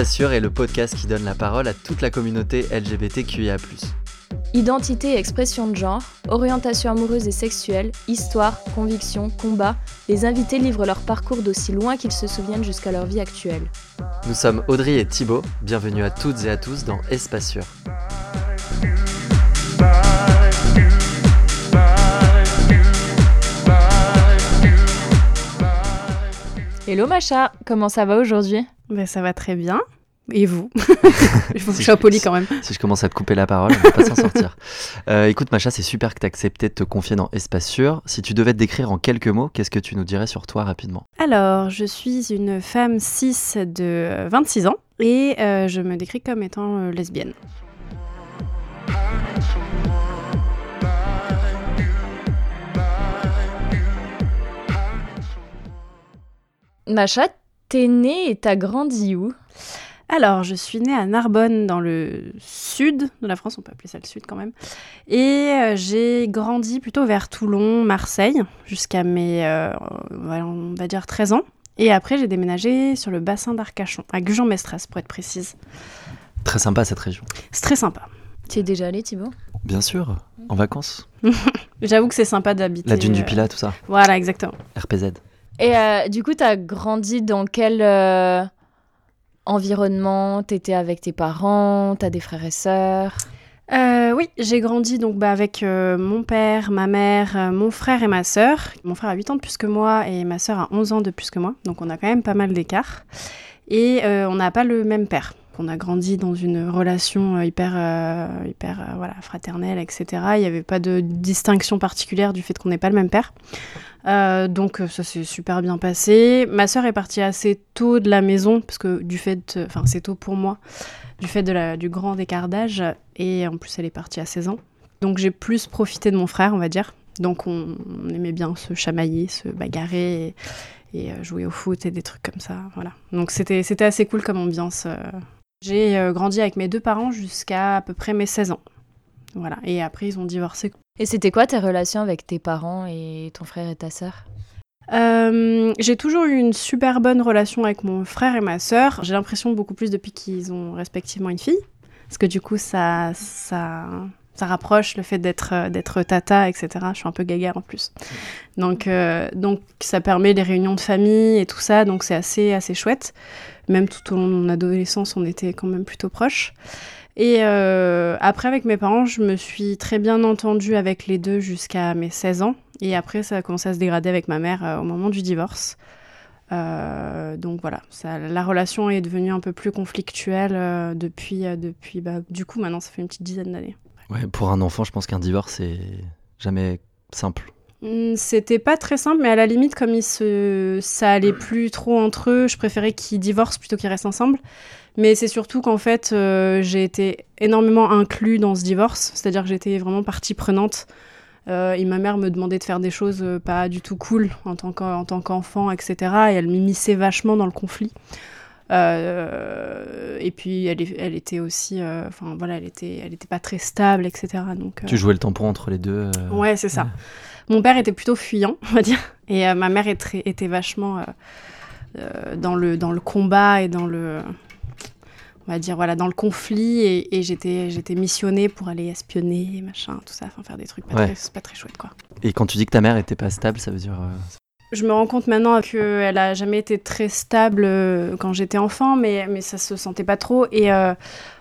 Sûr est le podcast qui donne la parole à toute la communauté LGBTQIA. Identité et expression de genre, orientation amoureuse et sexuelle, histoire, conviction, combat, les invités livrent leur parcours d'aussi loin qu'ils se souviennent jusqu'à leur vie actuelle. Nous sommes Audrey et Thibaut, bienvenue à toutes et à tous dans Espace Sûr. Hello Macha, comment ça va aujourd'hui? Ben, Ça va très bien. Et vous? Il faut que je sois poli quand même. Si je commence à te couper la parole, on va pas s'en sortir. Euh, écoute Macha, c'est super que tu accepté de te confier dans Espace Sûr. Si tu devais te décrire en quelques mots, qu'est-ce que tu nous dirais sur toi rapidement? Alors, je suis une femme cis de 26 ans et euh, je me décris comme étant euh, lesbienne. Macha, t'es née et t'as grandi où? Alors, je suis née à Narbonne, dans le sud de la France, on peut appeler ça le sud quand même. Et euh, j'ai grandi plutôt vers Toulon, Marseille, jusqu'à mes, euh, on va dire, 13 ans. Et après, j'ai déménagé sur le bassin d'Arcachon, à Gujan-Mestras, pour être précise. Très sympa cette région. C'est très sympa. Tu es déjà allé, Thibaut? Bien sûr, en vacances? J'avoue que c'est sympa d'habiter. La dune du Pilat, tout ça. Voilà, exactement. RPZ. Et euh, du coup, tu as grandi dans quel euh, environnement? T'étais avec tes parents? T'as des frères et sœurs? Euh, oui, j'ai grandi donc bah, avec mon père, ma mère, mon frère et ma sœur. Mon frère a 8 ans de plus que moi et ma sœur a 11 ans de plus que moi, donc on a quand même pas mal d'écart. Et on n'a pas le même père. On a grandi dans une relation hyper, hyper voilà, fraternelle, etc. Il n'y avait pas de distinction particulière du fait qu'on n'ait pas le même père. Euh, donc euh, ça s'est super bien passé. Ma sœur est partie assez tôt de la maison, parce que du fait, enfin c'est tôt pour moi, du fait de la, du grand écart d'âge, et en plus elle est partie à 16 ans. Donc j'ai plus profité de mon frère, on va dire. Donc on, aimait bien se chamailler, se bagarrer et, euh, jouer au foot et des trucs comme ça. Voilà. Donc c'était assez cool comme ambiance. J'ai grandi avec mes deux parents jusqu'à à peu près mes 16 ans. Voilà. Et après ils ont divorcé et c'était quoi tes relations avec tes parents et ton frère et ta sœur? Euh, j'ai toujours eu une super bonne relation avec mon frère et ma sœur. J'ai l'impression beaucoup plus depuis qu'ils ont respectivement une fille. Parce que du coup, ça, ça, ça rapproche le fait d'être, d'être tata, etc. Je suis un peu gaguère en plus. Donc, euh, donc ça permet les réunions de famille et tout ça. Donc c'est assez, assez chouette. Même tout au long de mon adolescence, on était quand même plutôt proches. Et euh, après, avec mes parents, je me suis très bien entendue avec les deux jusqu'à mes 16 ans. Et après, ça a commencé à se dégrader avec ma mère euh, au moment du divorce. Euh, donc voilà, la relation est devenue un peu plus conflictuelle depuis, depuis bah, du coup, maintenant, ça fait une petite dizaine d'années. Pour un enfant, je pense qu'un divorce, c'est jamais simple. Hmm, c'était pas très simple, mais à la limite, comme il se... ça allait plus trop entre eux, je préférais qu'ils divorcent plutôt qu'ils restent ensemble. Mais c'est surtout qu'en fait, euh, j'ai été énormément inclus dans ce divorce, c'est-à-dire que j'étais vraiment partie prenante. Euh, et ma mère me demandait de faire des choses euh, pas du tout cool en tant qu'enfant, etc. Et elle m'immisçait vachement dans le conflit. Et puis elle, elle était aussi, enfin voilà, elle était, elle était pas très stable, etc. Donc tu jouais le tampon entre les deux. Ouais, c'est ça. Mon père était plutôt fuyant, on va dire, et ma mère était, était vachement dans le dans le combat et dans le on va dire, voilà, dans le conflit et, j'étais, j'étais missionnée pour aller espionner, machin, tout ça, enfin faire des trucs pas, très, pas très chouettes, quoi. Et quand tu dis que ta mère était pas stable, ça veut dire... Euh, je me rends compte maintenant qu'elle a jamais été très stable euh, quand j'étais enfant, mais, mais ça se sentait pas trop. Et euh,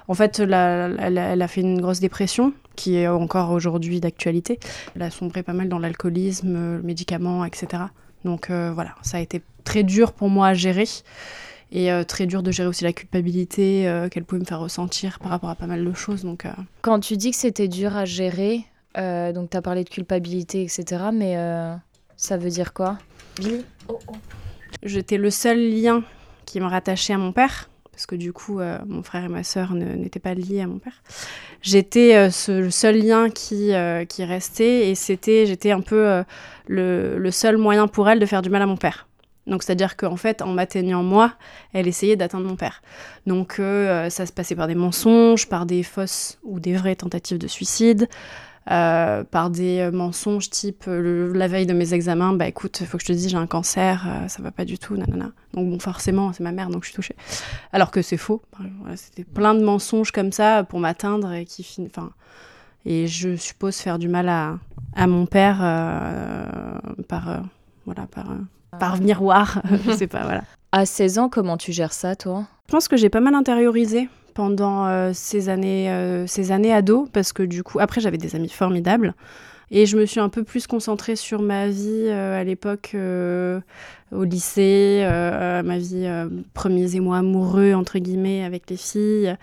en fait, elle, a fait une grosse dépression, qui est encore aujourd'hui d'actualité. Elle a sombré pas mal dans l'alcoolisme, le médicament, etc. Donc voilà, ça a été très dur pour moi à gérer et euh, très dur de gérer aussi la culpabilité euh, qu'elle pouvait me faire ressentir par rapport à pas mal de choses. Donc, euh. Quand tu dis que c'était dur à gérer, donc tu as parlé de culpabilité, etc., mais ça veut dire quoi? Oh, oh. J'étais le seul lien qui me rattachait à mon père, parce que du coup, mon frère et ma sœur n'étaient pas liés à mon père. J'étais le seul lien qui, qui restait, et c'était, j'étais un peu le, le seul moyen pour elle de faire du mal à mon père. Donc c'est-à-dire qu'en fait, en m'atteignant moi, elle essayait d'atteindre mon père. Donc euh, ça se passait par des mensonges, par des fausses ou des vraies tentatives de suicide. Euh, par des mensonges type le- la veille de mes examens, bah écoute, il faut que je te dise j'ai un cancer, euh, ça va pas du tout, nanana. Donc bon, forcément, c'est ma mère, donc je suis touchée. Alors que c'est faux. Voilà, C'était plein de mensonges comme ça pour m'atteindre et qui fin- enfin, et je suppose faire du mal à, à mon père euh, par euh, voilà par euh, par miroir, je sais pas voilà. À 16 ans, comment tu gères ça, toi? Je pense que j'ai pas mal intériorisé pendant euh, ces années euh, ces années ado parce que du coup après j'avais des amis formidables et je me suis un peu plus concentrée sur ma vie euh, à l'époque euh, au lycée, euh, ma vie euh, premiers émois amoureux entre guillemets avec les filles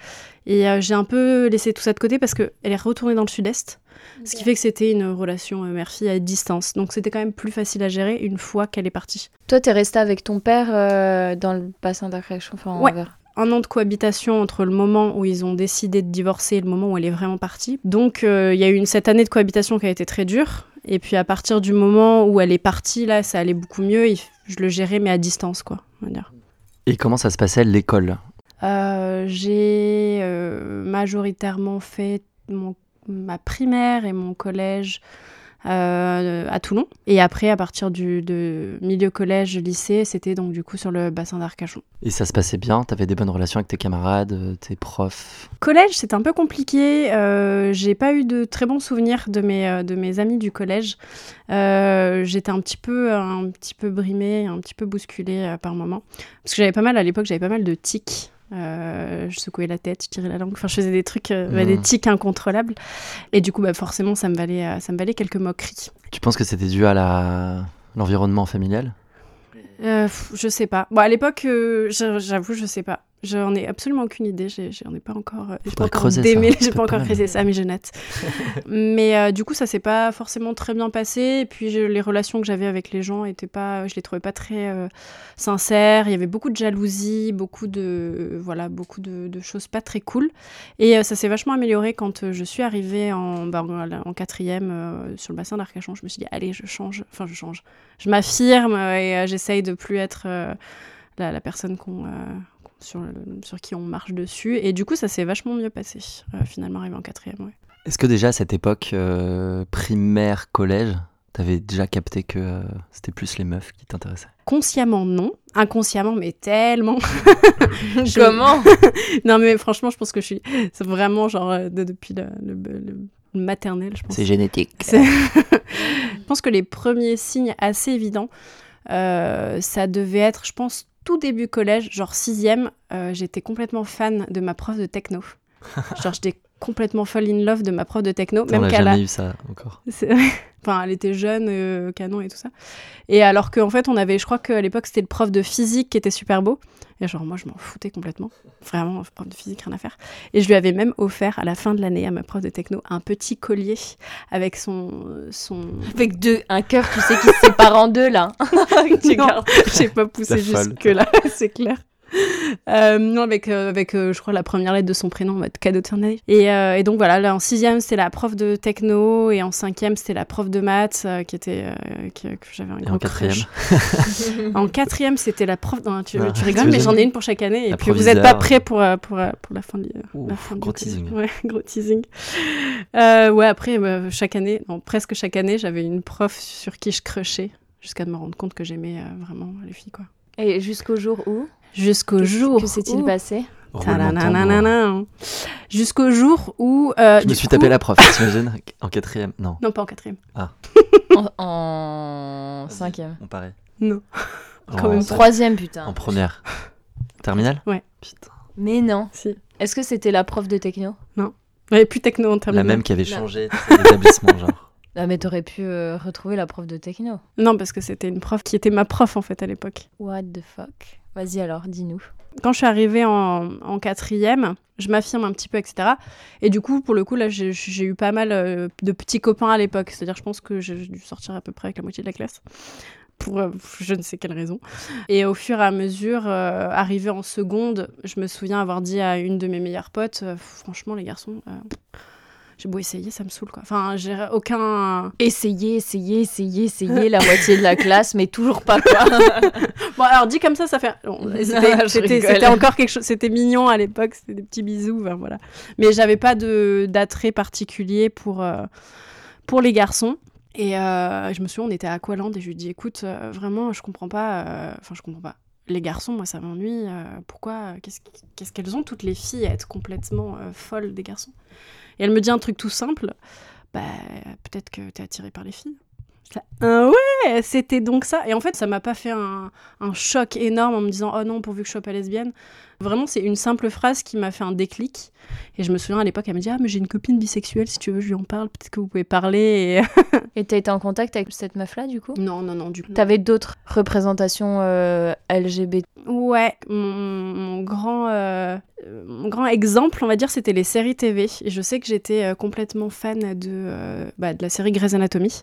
et euh, j'ai un peu laissé tout ça de côté parce que elle est retournée dans le sud-est. Ce qui fait que c'était une relation euh, mère-fille à distance. Donc c'était quand même plus facile à gérer une fois qu'elle est partie. Toi, t'es resté avec ton père euh, dans le bassin d'Arcachon enfin, en Ouais. Un an de cohabitation entre le moment où ils ont décidé de divorcer et le moment où elle est vraiment partie. Donc euh, il y a eu une, cette année de cohabitation qui a été très dure. Et puis à partir du moment où elle est partie, là, ça allait beaucoup mieux. Il- je le gérais, mais à distance, quoi. On va dire. Et comment ça se passait l'école? Euh, J'ai euh, majoritairement fait mon- ma primaire et mon collège euh, à Toulon. Et après, à partir du de milieu collège, lycée, c'était donc du coup sur le bassin d'Arcachon. Et ça se passait bien? T'avais des bonnes relations avec tes camarades, euh, tes profs? Collège, c'était un peu compliqué. Euh, j'ai pas eu de très bons souvenirs de mes, de mes amis du collège. Euh, J'étais un petit peu, un petit peu brimée, un petit peu bousculée par moments. Parce que j'avais pas mal, à l'époque, j'avais pas mal de tics. Euh, je secouais la tête, je tirais la langue. Enfin, je faisais des trucs, euh, bah, des tics incontrôlables. Et du coup, bah, forcément, ça me valait, euh, ça me valait quelques moqueries. Tu penses que c'était dû à la... l'environnement familial? Euh, je sais pas. Bon, à l'époque, j'a- j'avoue, je sais pas. J'en ai absolument aucune idée. J'en ai pas encore. euh, J'ai pas encore démêlé. J'ai pas encore creusé ça, mais je note. mais euh, du coup, ça s'est pas forcément très bien passé. Et puis, les relations que j'avais avec les gens étaient pas. Je les trouvais pas très euh, sincères. Il y avait beaucoup de jalousie, beaucoup de voilà, beaucoup de, de choses pas très cool. Et ça s'est vachement amélioré quand je suis arrivée en, bah, en, quatrième sur le bassin d'Arcachon. Je me suis dit, allez, je change. Enfin, je change. Je m'affirme et j'essaye de plus être la, la personne qu'on- sur, le- sur qui on marche dessus. Et du coup, ça s'est vachement mieux passé, euh, finalement, arrivé en quatrième. Ouais. Est-ce que déjà à cette époque, euh, primaire, collège, t'avais déjà capté que euh, c'était plus les meufs qui t'intéressaient? Consciemment, non. Inconsciemment, mais tellement. Je- Comment? Non, mais franchement, je pense que je suis. C'est vraiment genre euh, de- depuis le, le- le- le maternel, je pense. C'est génétique. C'est- je pense que les premiers signes assez évidents, euh, ça devait être, je pense, tout début collège, genre sixième, euh, j'étais complètement fan de ma prof de techno. genre j'étais complètement fall in love de ma prof de techno, même qu'elle a... jamais eu ça encore. Enfin, elle était jeune, euh, canon et tout ça. Et alors qu'en fait, on avait, je crois qu'à l'époque, c'était le prof de physique qui était super beau. Et genre, moi, je m'en foutais complètement. Vraiment, prof de physique, rien à faire. Et je lui avais même offert, à la fin de l'année, à ma prof de techno, un petit collier avec son... son... Avec deux, un cœur, tu sais, qui se sépare en deux, là. Tu Non, gardes. j'ai pas poussé jusque-là, c'est clair. Euh, non, avec, euh, avec euh, je crois, la première lettre de son prénom, en mode cadeau de fin d'année. Et, euh, et donc voilà, là, en sixième, c'était la prof de techno, et en cinquième, c'était la prof de maths, euh, qui était, euh, qui- que j'avais un Et en quatrième crush. En quatrième, c'était la prof. non, tu, Ah, tu rigoles, mais j'en ai une pour chaque année. Et La puis vous n'êtes pas prêts pour, pour, pour la fin de Ouf, la fin du gros teasing. Ouais, gros teasing. Euh, ouais, après, chaque année, non, presque chaque année, j'avais une prof sur qui je crushais, jusqu'à me rendre compte que j'aimais euh, vraiment les filles, quoi. Et jusqu'au jour où? Jusqu'au jour. Que s'est-il où- passé. Jusqu'au jour où. euh, Je me suis coup- tapé la prof, t'imagines En quatrième Non, Non, pas en quatrième. en, en cinquième. on paraît. Non. En, Quand même En pas. troisième, putain. en première. Terminale Ouais. Putain. Mais non. Si. Est-ce que c'était la prof de techno Il n'y avait plus techno en La terminale. même qui avait La- changé d'établissement, genre. Ah, mais t'aurais pu euh, retrouver la prof de techno. Non, parce que c'était une prof qui était ma prof, en fait, à l'époque. What the fuck Vas-y alors, dis-nous. quand je suis arrivée en, quatrième, je m'affirme un petit peu, etc. Et du coup, pour le coup, là, j'ai eu pas mal euh, de petits copains à l'époque. C'est-à-dire, je pense que j'ai dû sortir à peu près avec la moitié de la classe. Pour euh, je ne sais quelle raison. Et au fur et à mesure, euh, arrivée en seconde, je me souviens avoir dit à une de mes meilleures potes euh, Franchement, les garçons, j'ai beau essayer, ça me saoule, quoi. Enfin, j'ai aucun. Essayez, essayez, essayez, essayez la moitié de la classe, mais toujours pas quoi. Bon, alors dit comme ça, ça fait. bon, C'était encore quelque chose. C'était mignon à l'époque, c'était des petits bisous, voilà. Mais j'avais pas d'attrait particulier pour. euh, pour les garçons. Et je me souviens, on était à Aqualand et je lui dis écoute, vraiment, je comprends pas. Enfin, je comprends pas les garçons, moi, ça m'ennuie. pourquoi Qu'est-ce qu'elles ont, toutes les filles, à être complètement folles des garçons? Et elle me dit un truc tout simple bah, peut-être que t'es attiré par les filles. Ah ouais, c'était donc ça. Et en fait, ça m'a pas fait un, un, choc énorme en me disant oh non, pourvu que je sois pas lesbienne. Vraiment, c'est une simple phrase qui m'a fait un déclic. Et je me souviens à l'époque, elle me dit Ah, mais j'ai une copine bisexuelle, si tu veux, je lui en parle, peut-être que vous pouvez parler. Et t'as été en contact avec cette meuf-là, du coup? Non, non, non, du coup. T'avais d'autres représentations euh, LGBT Ouais, mon, grand, euh, mon grand exemple, on va dire, c'était les séries TV. Et je sais que j'étais euh, complètement fan de, bah, de la série Grey's Anatomy,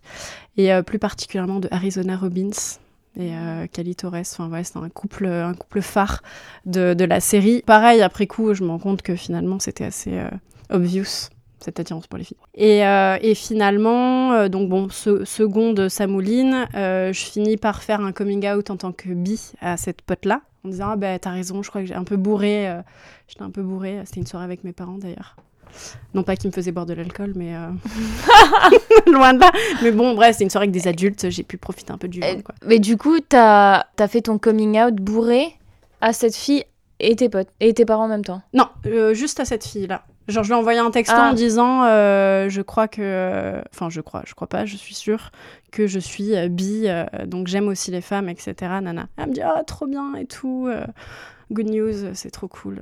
et plus particulièrement de Arizona Robbins et euh, Torres. Enfin, ouais, c'est un couple, un couple phare de, de, la série. Pareil, après coup, je me rends compte que finalement, c'était assez euh, obvious cette attirance pour les filles. Et, euh, et finalement, euh, donc bon, ce, seconde Samouline, je finis par faire un coming out en tant que bi à cette pote-là, en disant ah ben t'as raison, je crois que j'ai un peu bourré, j'étais un peu bourré. C'était une soirée avec mes parents d'ailleurs. Non pas qu'ils me faisaient boire de l'alcool, mais euh, loin de là. Mais bon, bref, c'est une soirée avec des adultes, j'ai pu profiter un peu du vin. Mais du coup, t'as as fait ton coming out bourré à cette fille et tes potes et tes parents en même temps? Non, euh, juste à cette fille-là. Genre, je lui ai envoyé un texto en ah. disant euh, Je crois que. Enfin, je crois, je crois pas, je suis sûre que je suis bi, donc j'aime aussi les femmes, etc. Nana. Elle me dit Ah, trop bien et tout. Good news, c'est trop cool.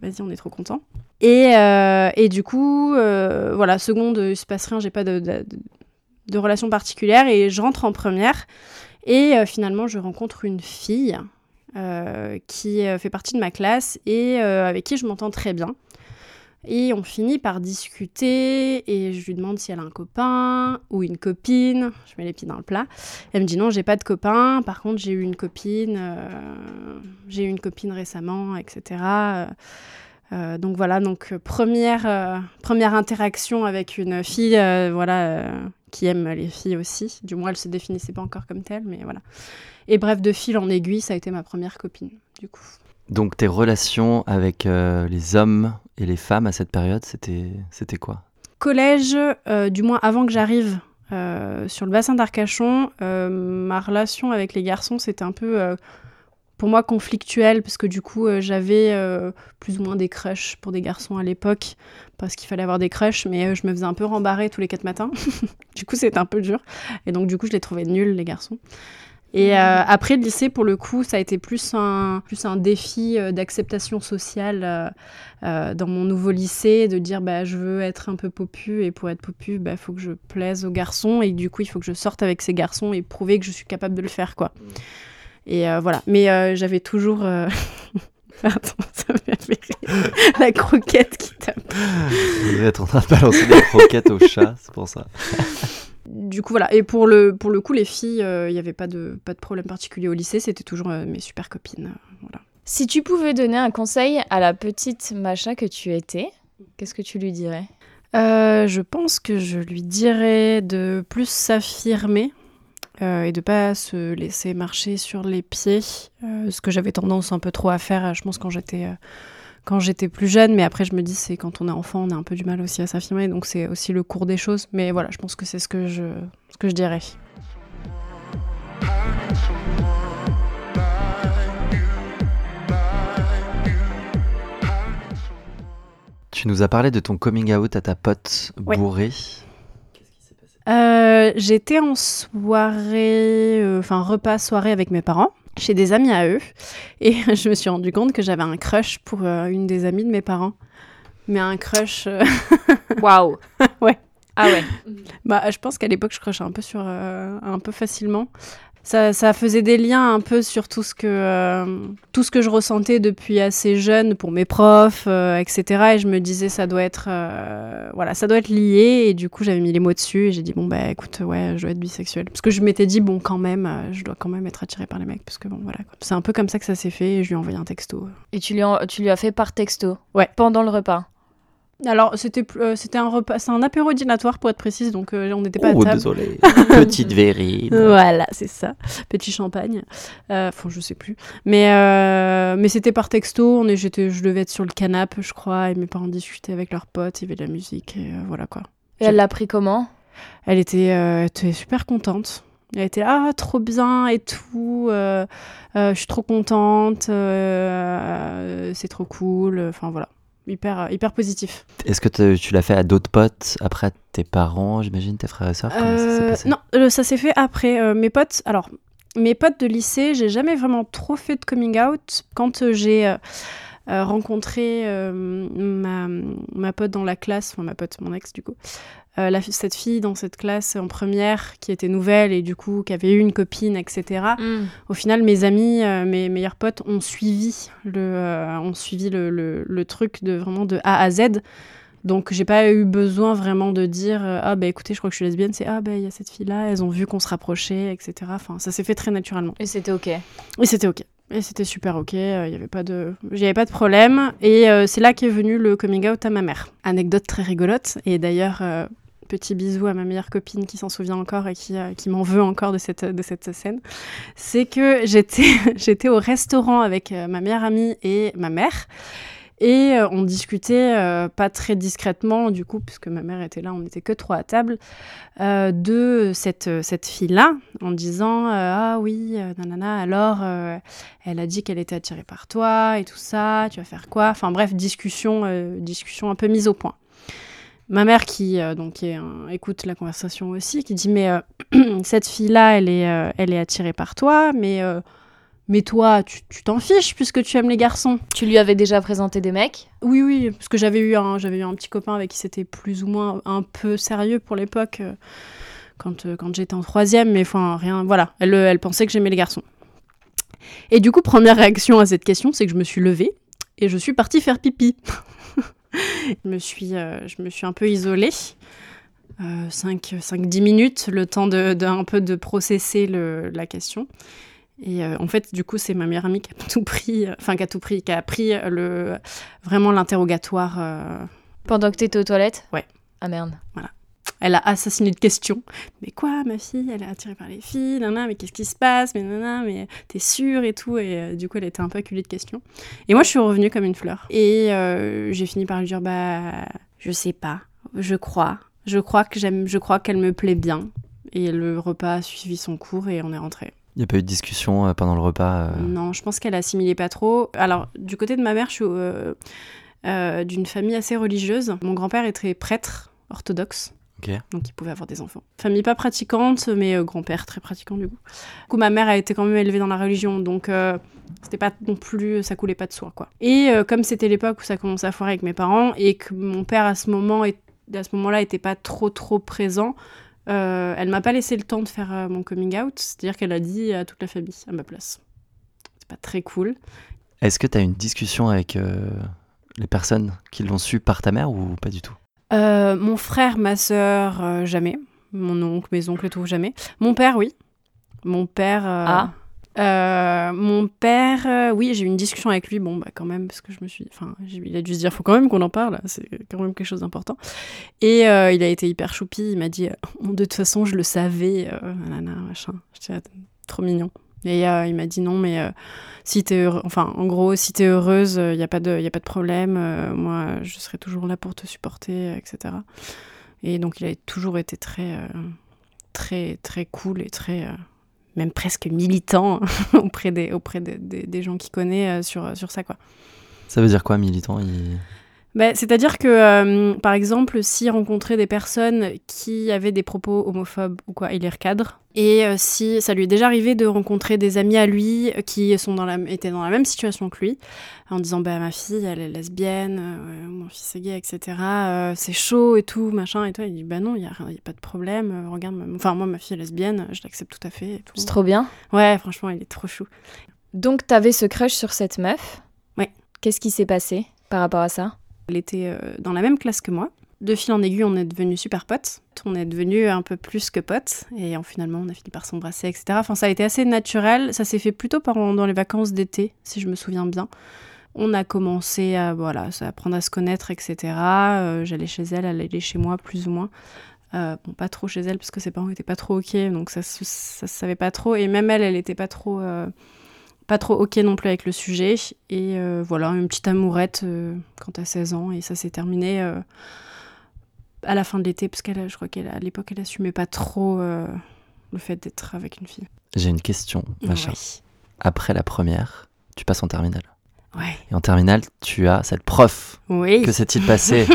Vas-y, on est trop content. Et, euh, et du coup, euh, voilà, seconde, il se passe rien, j'ai pas de, de, de, relation particulière. Et je rentre en première. Et euh, finalement, je rencontre une fille qui fait partie de ma classe et avec qui je m'entends très bien. Et on finit par discuter et je lui demande si elle a un copain ou une copine. Je mets les pieds dans le plat. Elle me dit non, j'ai pas de copain. Par contre, j'ai eu une copine. j'ai eu une copine récemment, etc. Euh, donc voilà, donc euh, première, euh, première interaction avec une fille voilà, qui aime les filles aussi. Du moins, elle se définissait pas encore comme telle, mais voilà. Et bref, de fil en aiguille, ça a été ma première copine, du coup. Donc tes relations avec les hommes et les femmes à cette période, c'était, quoi? Collège, du moins avant que j'arrive sur le bassin d'Arcachon, ma relation avec les garçons, c'était un peu pour moi conflictuel parce que du coup euh, j'avais euh, plus ou moins des crushs pour des garçons à l'époque parce qu'il fallait avoir des crushs mais euh, je me faisais un peu rembarrer tous les quatre matins. Du coup c'était un peu dur. Et donc du coup je les trouvais nuls les garçons et après le lycée pour le coup ça a été plus un plus un défi d'acceptation sociale dans mon nouveau lycée de dire bah je veux être un peu popu et pour être popu il bah, faut que je plaise aux garçons et du coup il faut que je sorte avec ces garçons et prouver que je suis capable de le faire quoi et euh, voilà. Mais euh, j'avais toujours. Euh, Attends, ça m'a fait rire. La croquette qui tape. Vous êtes en train de balancer des croquettes au chat, c'est pour ça. Du coup, voilà. Et pour le, pour le coup, les filles, il n'y avait pas de, pas de problème particulier au lycée. C'était toujours mes super copines. voilà. Si tu pouvais donner un conseil à la petite Macha que tu étais, qu'est-ce que tu lui dirais? Je pense que je lui dirais de plus s'affirmer euh, et de pas se laisser marcher sur les pieds, euh, ce que j'avais tendance un peu trop à faire, je pense quand j'étais euh, quand j'étais plus jeune, mais après je me dis c'est quand on est enfant, on a un peu du mal aussi à s'affirmer, donc c'est aussi le cours des choses. Mais voilà, je pense que c'est ce que je ce que je dirais. Tu nous as parlé de ton coming out à ta pote bourrée. Euh, j'étais en soirée, euh, enfin repas soirée avec mes parents, chez des amis à eux, et je me suis rendu compte que j'avais un crush pour euh, une des amies de mes parents. Mais un crush. Waouh! ouais. Ah ouais. Bah, je pense qu'à l'époque, je crushais un peu sur, un peu facilement ça, faisait des liens un peu sur tout ce que, euh, tout ce que je ressentais depuis assez jeune pour mes profs, euh, etc. Et je me disais, ça doit être, euh, voilà, ça doit être lié. Et du coup, j'avais mis les mots dessus et j'ai dit, bon, bah écoute, ouais, je dois être bisexuelle. Parce que je m'étais dit, bon, quand même, je dois quand même être attirée par les mecs. Parce que bon, voilà. C'est un peu comme ça que ça s'est fait et je lui ai envoyé un texto. Et tu lui, tu lui as fait par texto Ouais. Pendant le repas alors, c'était euh, c'était un repas, c'est un apéro dînatoire pour être précise, donc euh, on n'était pas oh, à table. désolé. Petite verrine. voilà, c'est ça. Petit champagne. Euh, enfin, je sais plus. Mais, mais c'était par texto. On est, je devais être sur le canapé, je crois, et mes parents discutaient avec leurs potes, il y avait de la musique, et voilà quoi. Et elle l'a pris comment? Elle était, elle était super contente. Elle était ah trop bien et tout, euh, euh, je suis trop contente, euh, c'est trop cool, enfin voilà, hyper hyper positif. Est-ce que tu l'as fait à d'autres potes après tes parents, j'imagine tes frères et sœurs? Non, ça s'est fait après mes potes. Alors mes potes de lycée, j'ai jamais vraiment trop fait de coming out. Quand j'ai rencontré ma, ma pote dans la classe, enfin ma pote, mon ex du coup, euh, cette fille dans cette classe en première qui était nouvelle et du coup qui avait eu une copine, etc. Mm. Au final, mes amis, euh, mes meilleurs potes ont suivi le, euh, ont suivi le, le, truc de vraiment de A à Z. Donc j'ai pas eu besoin vraiment de dire ah bah écoutez je crois que je suis lesbienne c'est ah bah il y a cette fille là elles ont vu qu'on se rapprochait etc enfin ça s'est fait très naturellement et c'était ok et c'était ok et c'était super ok, il n'y avait pas de, j'avais pas de problème. Et c'est là qu'est venu le coming out à ma mère. Anecdote très rigolote. Et d'ailleurs, petit bisou à ma meilleure copine qui s'en souvient encore et qui, euh, qui m'en veut encore de cette, de cette scène, c'est que j'étais, au restaurant avec euh, ma meilleure amie et ma mère. Et euh, on discutait, pas très discrètement, du coup, puisque ma mère était là, on n'était que trois à table, de cette, cette fille-là, en disant Ah oui, nanana, alors, elle a dit qu'elle était attirée par toi et tout ça, tu vas faire quoi? Enfin bref, discussion, discussion un peu mise au point ma mère qui euh, donc écoute la conversation aussi, qui dit mais euh, cette fille là, elle est euh, elle est attirée par toi, mais mais toi, tu t'en fiches puisque tu aimes les garçons. Tu lui avais déjà présenté des mecs? Oui, oui, parce que j'avais eu un j'avais eu un petit copain avec qui c'était plus ou moins un peu sérieux pour l'époque. quand, quand j'étais en troisième, mais enfin rien, voilà, elle, elle pensait que j'aimais les garçons. Et du coup, première réaction à cette question, c'est que je me suis levée et je suis partie faire pipi. je, me suis, euh, je me suis un peu isolée. 5-10 euh, minutes, le temps de, un peu de processer le, la question. Et euh, en fait, du coup, c'est ma meilleure amie qui a tout pris, enfin qui a tout pris, qui a pris le, vraiment l'interrogatoire. Pendant que tu étais aux toilettes? Ouais. Ah merde. Voilà. Elle a assassiné de questions. Mais quoi, ma fille? Elle est attirée par les filles, nana, mais qu'est-ce qui se passe? Mais nana, mais t'es sûre et tout. Et euh, du coup, elle était un peu acculée de questions. Et moi, je suis revenue comme une fleur. Et euh, j'ai fini par lui dire, bah, je sais pas, je crois. Je crois que j'aime, je crois qu'elle me plaît bien. Et le repas a suivi son cours et on est rentré. Il n'y a pas eu de discussion euh, pendant le repas Non, je pense qu'elle assimilait pas trop. Alors, du côté de ma mère, je suis d'une famille assez religieuse. Mon grand-père très prêtre orthodoxe. Donc il pouvait avoir des enfants. Famille pas pratiquante, mais euh, grand-père très pratiquant du coup. Du coup, ma mère a été quand même élevée dans la religion, donc euh, c'était pas non plus, ça coulait pas de soie quoi. Et euh, comme c'était l'époque où ça commençait à foirer avec mes parents et que mon père à ce moment, à ce moment-là, était pas trop trop présent, elle m'a pas laissé le temps de faire mon coming out, c'est-à-dire qu'elle a dit à toute la famille à ma place. C'est pas très cool. Est-ce que tu as une discussion avec les personnes qui l'ont su par ta mère ou pas du tout? Euh, mon frère, ma sœur, euh, jamais. Mon oncle, mes oncles et tout, jamais. Mon père, oui. Mon père. Euh, ah. mon père, oui, j'ai eu une discussion avec lui, bon, bah quand même, parce que je me suis. Enfin, il a dû se dire, faut quand même qu'on en parle, c'est quand même quelque chose d'important. Et il a été hyper choupi, il m'a dit, de toute façon, je le savais, nanana, machin. J'étais trop mignon. Et il m'a dit non, mais si t'es enfin en gros si t'es heureuse il euh, n'y a pas de a pas de problème euh, moi je serai toujours là pour te supporter etc et donc il a toujours été très euh, très très cool et très même presque militant auprès des auprès des, gens qu'il connaît sur sur ça quoi. Ça veut dire quoi militant? Bah, C'est-à-dire que, par exemple, s'il rencontrait des personnes qui avaient des propos homophobes ou quoi, il les recadre. Et euh, si ça lui est déjà arrivé de rencontrer des amis à lui qui sont dans la, étaient dans la même situation que lui, en disant bah ma fille elle est lesbienne, euh, mon fils est gay, etc. Euh, c'est chaud et tout, machin et toi il dit bah non il y a, y a, pas de problème, regarde, enfin moi ma fille est lesbienne, je l'accepte tout à fait. C'est trop bien. Ouais franchement il est trop chou. Donc t'avais ce crush sur cette meuf? Ouais. Qu'est-ce qui s'est passé par rapport à ça? Elle était dans la même classe que moi de fil en aiguille, on est devenus super potes. On est devenus un peu plus que potes. Et finalement, on a fini par s'embrasser, etc. Enfin, ça a été assez naturel. Ça s'est fait plutôt pendant les vacances d'été, si je me souviens bien. On a commencé à, voilà, apprendre à se connaître, etc. Euh, j'allais chez elle, elle allait chez moi, plus ou moins. Euh, bon, pas trop chez elle, parce que ses parents étaient pas trop OK, donc ça, ça, se savait pas trop. Et même elle, elle était pas trop... Euh, pas trop ok non plus avec le sujet. Et voilà, une petite amourette quand t'as 16 ans, et ça s'est terminé à la fin de l'été, parce qu'elle, je crois qu'à l'époque, elle assumait pas trop euh, le fait d'être avec une fille. J'ai une question, Macha. Ouais. Après la première, tu passes en terminale. Ouais. Et en terminale, tu as cette prof. Oui. Que s'est-il passé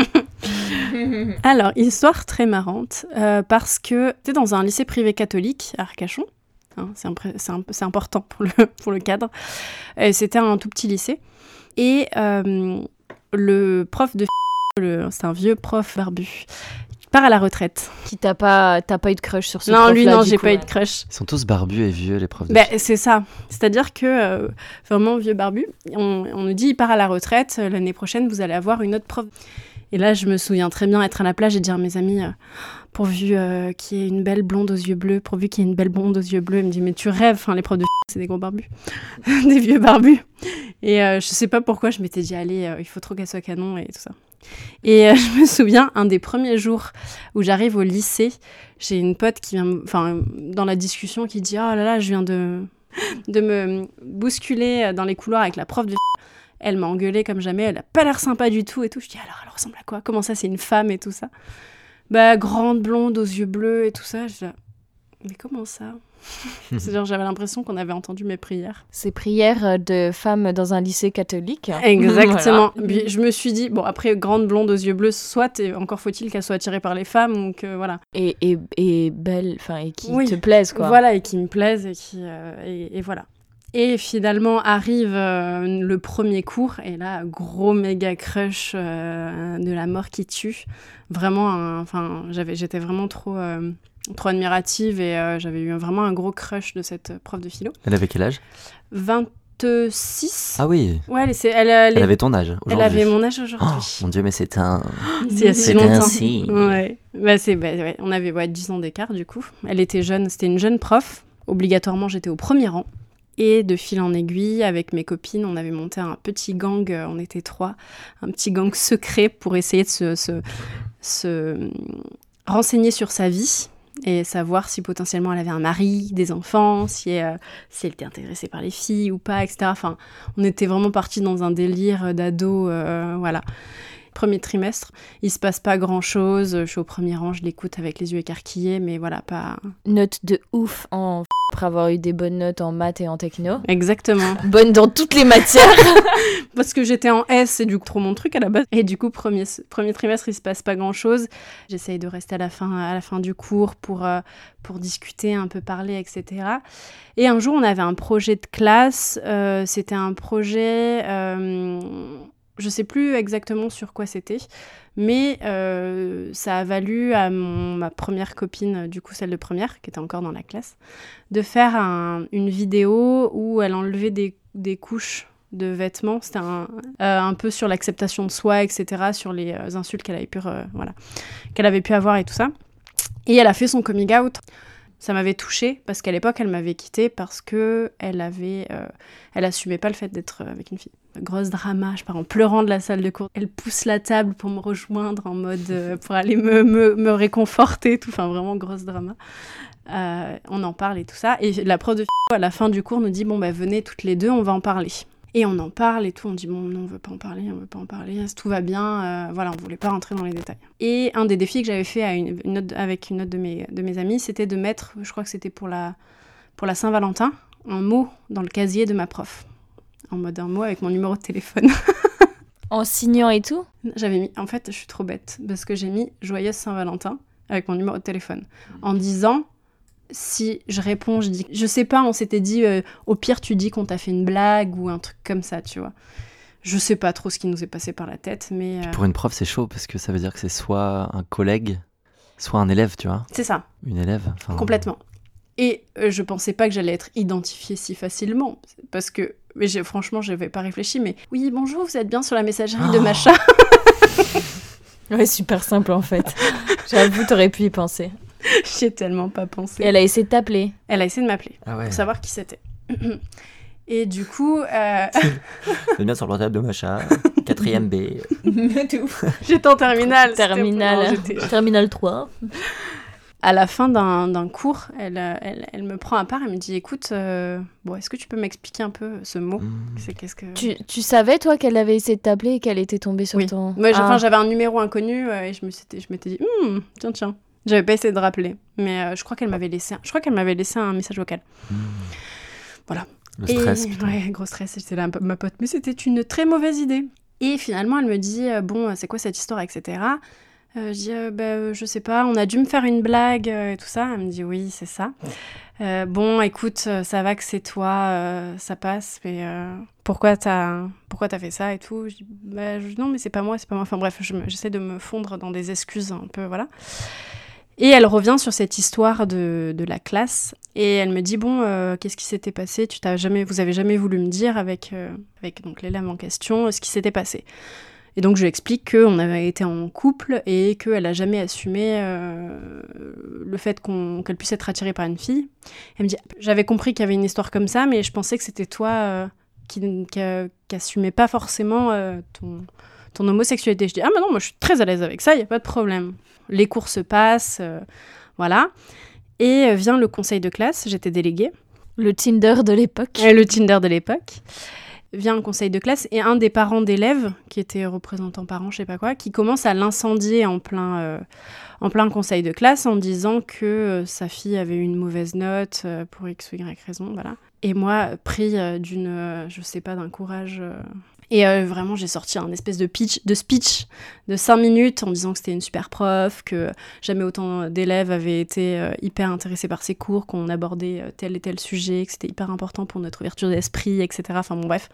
Alors, histoire très marrante, euh, parce que tu es dans un lycée privé catholique à Arcachon. Hein, c'est impré- c'est un- c'est important pour le, pour le cadre. Et C'était un tout petit lycée. Et euh, le prof de le- c'est un vieux prof barbu, il part à la retraite. Qui t'a pas, t'as pas eu de crush sur ce non, lui, non, j'ai coup, pas eu de crush. Ils sont tous barbus et vieux, les profs de Ben, c'est ça. C'est-à-dire que, euh, vraiment, vieux barbu, on, on nous dit, il part à la retraite, euh, l'année prochaine, vous allez avoir une autre prof. Et là, je me souviens très bien être à la plage et dire à mes amis, euh, pourvu euh, qu'il y ait une belle blonde aux yeux bleus, pourvu qu'il y ait une belle blonde aux yeux bleus. Il me dit, mais tu rêves, enfin, les profs de c'est des gros barbus, des vieux barbus. Et euh, je sais pas pourquoi, je m'étais dit, allez, euh, il faut trop qu'elle soit canon et tout ça. Et euh, je me souviens, un des premiers jours où j'arrive au lycée, j'ai une pote qui vient, enfin, dans la discussion, qui dit, oh là là, je viens de, de me bousculer dans les couloirs avec la prof de elle m'a engueulée comme jamais, elle a pas l'air sympa du tout et tout. Je dis alors elle ressemble à quoi? Comment ça c'est une femme et tout ça? Bah grande blonde aux yeux bleus et tout ça. Je dis, mais comment ça? C'est-à-dire j'avais l'impression qu'on avait entendu mes prières. Ces prières euh, de femmes dans un lycée catholique. Exactement. Voilà. Puis je me suis dit bon après grande blonde aux yeux bleus soit et encore faut-il qu'elle soit attirée par les femmes ou que voilà. Et, et, et belle, enfin, et qui Oui. te plaisent, quoi. Voilà, et qui me plaisent, et, qui, euh, et, et voilà. Et finalement arrive euh, le premier cours, et là, gros méga crush euh, de la mort qui tue. Vraiment, enfin, j'avais, j'étais vraiment trop, euh, trop admirative, et j'avais eu vraiment un gros crush de cette prof de philo. Elle avait quel âge? 26 Ah oui, Ouais, elle, c'est- elle, elle, elle avait ton âge elle avait mon âge Oh, aujourd'hui. mon dieu, mais c'est un. C'est si C'était longtemps. un signe. Ouais. Bah, c'est, bah, ouais, on avait ouais, 10 ans d'écart du coup. Elle était jeune, c'était une jeune prof. Obligatoirement, j'étais au premier rang. Et de fil en aiguille, avec mes copines, on avait monté un petit gang, euh, on était trois, un petit gang secret pour essayer de se, euh, renseigner sur sa vie et savoir si potentiellement elle avait un mari, des enfants, si, euh, elle était intéressée par les filles ou pas, etc. Enfin, on était vraiment partis dans un délire d'ado, voilà. Premier trimestre, il se passe pas grand chose. Je suis au premier rang, je l'écoute avec les yeux écarquillés, mais voilà, pas. Note de ouf en après avoir eu des bonnes notes en maths et en techno. Exactement. Bonne dans toutes les matières. Parce que j'étais en S, c'est du coup trop mon truc à la base. Et du coup, premier, premier trimestre, il se passe pas grand chose. J'essaye de rester à la fin, à la fin du cours pour, euh, pour discuter, un peu parler, etc. Et un jour, on avait un projet de classe. euh, c'était un projet. Je sais plus exactement sur quoi c'était, mais euh, ça a valu à ma première copine, du coup celle de première, qui était encore dans la classe, de faire un- une vidéo où elle enlevait des, couches de vêtements. C'était un, euh, un peu sur l'acceptation de soi, etc., sur les euh, insultes qu'elle avait pu, qu'elle avait pu avoir et tout ça. Et elle a fait son coming out. Ça m'avait touchée parce qu'à l'époque, elle m'avait quittée parce que elle avait, euh, elle assumait pas le fait d'être euh, avec une fille. Grosse drama, je pars en pleurant de la salle de cours. Elle pousse la table pour me rejoindre en mode euh, pour aller me, me, me réconforter, tout. Enfin, vraiment grosse drama. Euh, on en parle et tout ça. Et la prof de à la fin du cours nous dit bon bah venez toutes les deux, on va en parler. Et on en parle et tout, on dit bon non on veut pas en parler, on veut pas en parler, tout va bien, euh, voilà on voulait pas rentrer dans les détails. Et un des défis que j'avais fait à une, une autre- avec une autre de mes, de mes amies, c'était de mettre, je crois que c'était pour la, pour la Saint-Valentin, un mot dans le casier de ma prof. En mode un mot avec mon numéro de téléphone. en signant et tout? J'avais mis, en fait je suis trop bête, parce que j'ai mis Joyeuse Saint-Valentin avec mon numéro de téléphone. En disant si je réponds, je dis, je sais pas, on s'était dit, euh, au pire, tu dis qu'on t'a fait une blague ou un truc comme ça, tu vois. Je sais pas trop ce qui nous est passé par la tête, mais euh, Pour une prof, c'est chaud parce que ça veut dire que c'est soit un collègue, soit un élève, tu vois. c'est ça, Une élève. enfin, complètement. Et euh, je pensais pas que j'allais être identifiée si facilement, parce que, mais j'ai- franchement, je n'avais pas réfléchi, mais oui, bonjour, vous êtes bien sur la messagerie de Oh. Macha. Ouais, super simple en fait. J'avoue, t'aurais pu y penser. J'y ai tellement pas pensé. Et elle a essayé de t'appeler. Elle a essayé de m'appeler Ah ouais. pour savoir qui c'était. Et du coup, euh, bien sur le portable de Macha, 4ème B. Tout. j'étais en terminale. c'était- Terminal. non, j'étais- Terminal 3. à la fin d'un cours, elle, elle, elle, me prend à part et me dit Écoute, bon, est-ce que tu peux m'expliquer un peu ce mot Mmh. C'est qu'est-ce que. Tu, tu savais, toi, qu'elle avait essayé de t'appeler et qu'elle était tombée sur Oui. ton. Moi, j'ai- Ah. enfin, j'avais un numéro inconnu euh, et je me suis- je m'étais dit Hmm, Tiens, tiens. J'avais pas essayé de rappeler, mais euh, je crois qu'elle m'avait laissé, un- je crois qu'elle m'avait laissé un message vocal. Voilà. Le stress, Et- putain. Ouais, gros stress, j'étais là, ma pote. Mais c'était une très mauvaise idée. Et finalement, elle me dit euh, Bon, c'est quoi cette histoire, etc. Euh, je dis euh, Bah, euh, Je sais pas, on a dû me faire une blague euh, et tout ça. Elle me dit Oui, c'est ça. Euh, bon, écoute, euh, ça va que c'est toi, euh, ça passe, mais euh, pourquoi t'as pourquoi t'as fait ça et tout? Je dis Bah, je- Non, mais c'est pas moi, c'est pas moi. Enfin bref, je j'essaie de me fondre dans des excuses un peu, voilà. Et elle revient sur cette histoire de, de la classe et elle me dit bon euh, qu'est-ce qui s'était passé? Tu t'as jamais vous avez jamais voulu me dire avec euh, avec donc l'élève en question euh, ce qui s'était passé. Et donc je lui explique qu'on avait été en couple et qu'elle a jamais assumé euh, le fait qu'elle puisse être attirée par une fille. Elle me dit j'avais compris qu'il y avait une histoire comme ça mais je pensais que c'était toi qui qui- qui assumais pas forcément ton ton homosexualité je dis ah mais non moi je suis très à l'aise avec ça il y a pas de problème les cours se passent euh, voilà et euh, vient le conseil de classe, j'étais déléguée, Le Tinder de l'époque. le Tinder de l'époque. Vient un conseil de classe et un des parents d'élèves, qui était représentant parent, je sais pas quoi, qui commence à l'incendier en plein, euh, en plein conseil de classe en disant que euh, sa fille avait eu une mauvaise note euh, pour X ou Y raison, voilà. Et moi, pris d'une, je sais pas, d'un courage. Et euh, vraiment, j'ai sorti un espèce de pitch, de speech de 5 minutes en disant que c'était une super prof, que jamais autant d'élèves avaient été euh, hyper intéressés par ces cours, qu'on abordait euh, tel et tel sujet, que c'était hyper important pour notre ouverture d'esprit, etc. Enfin bon, bref.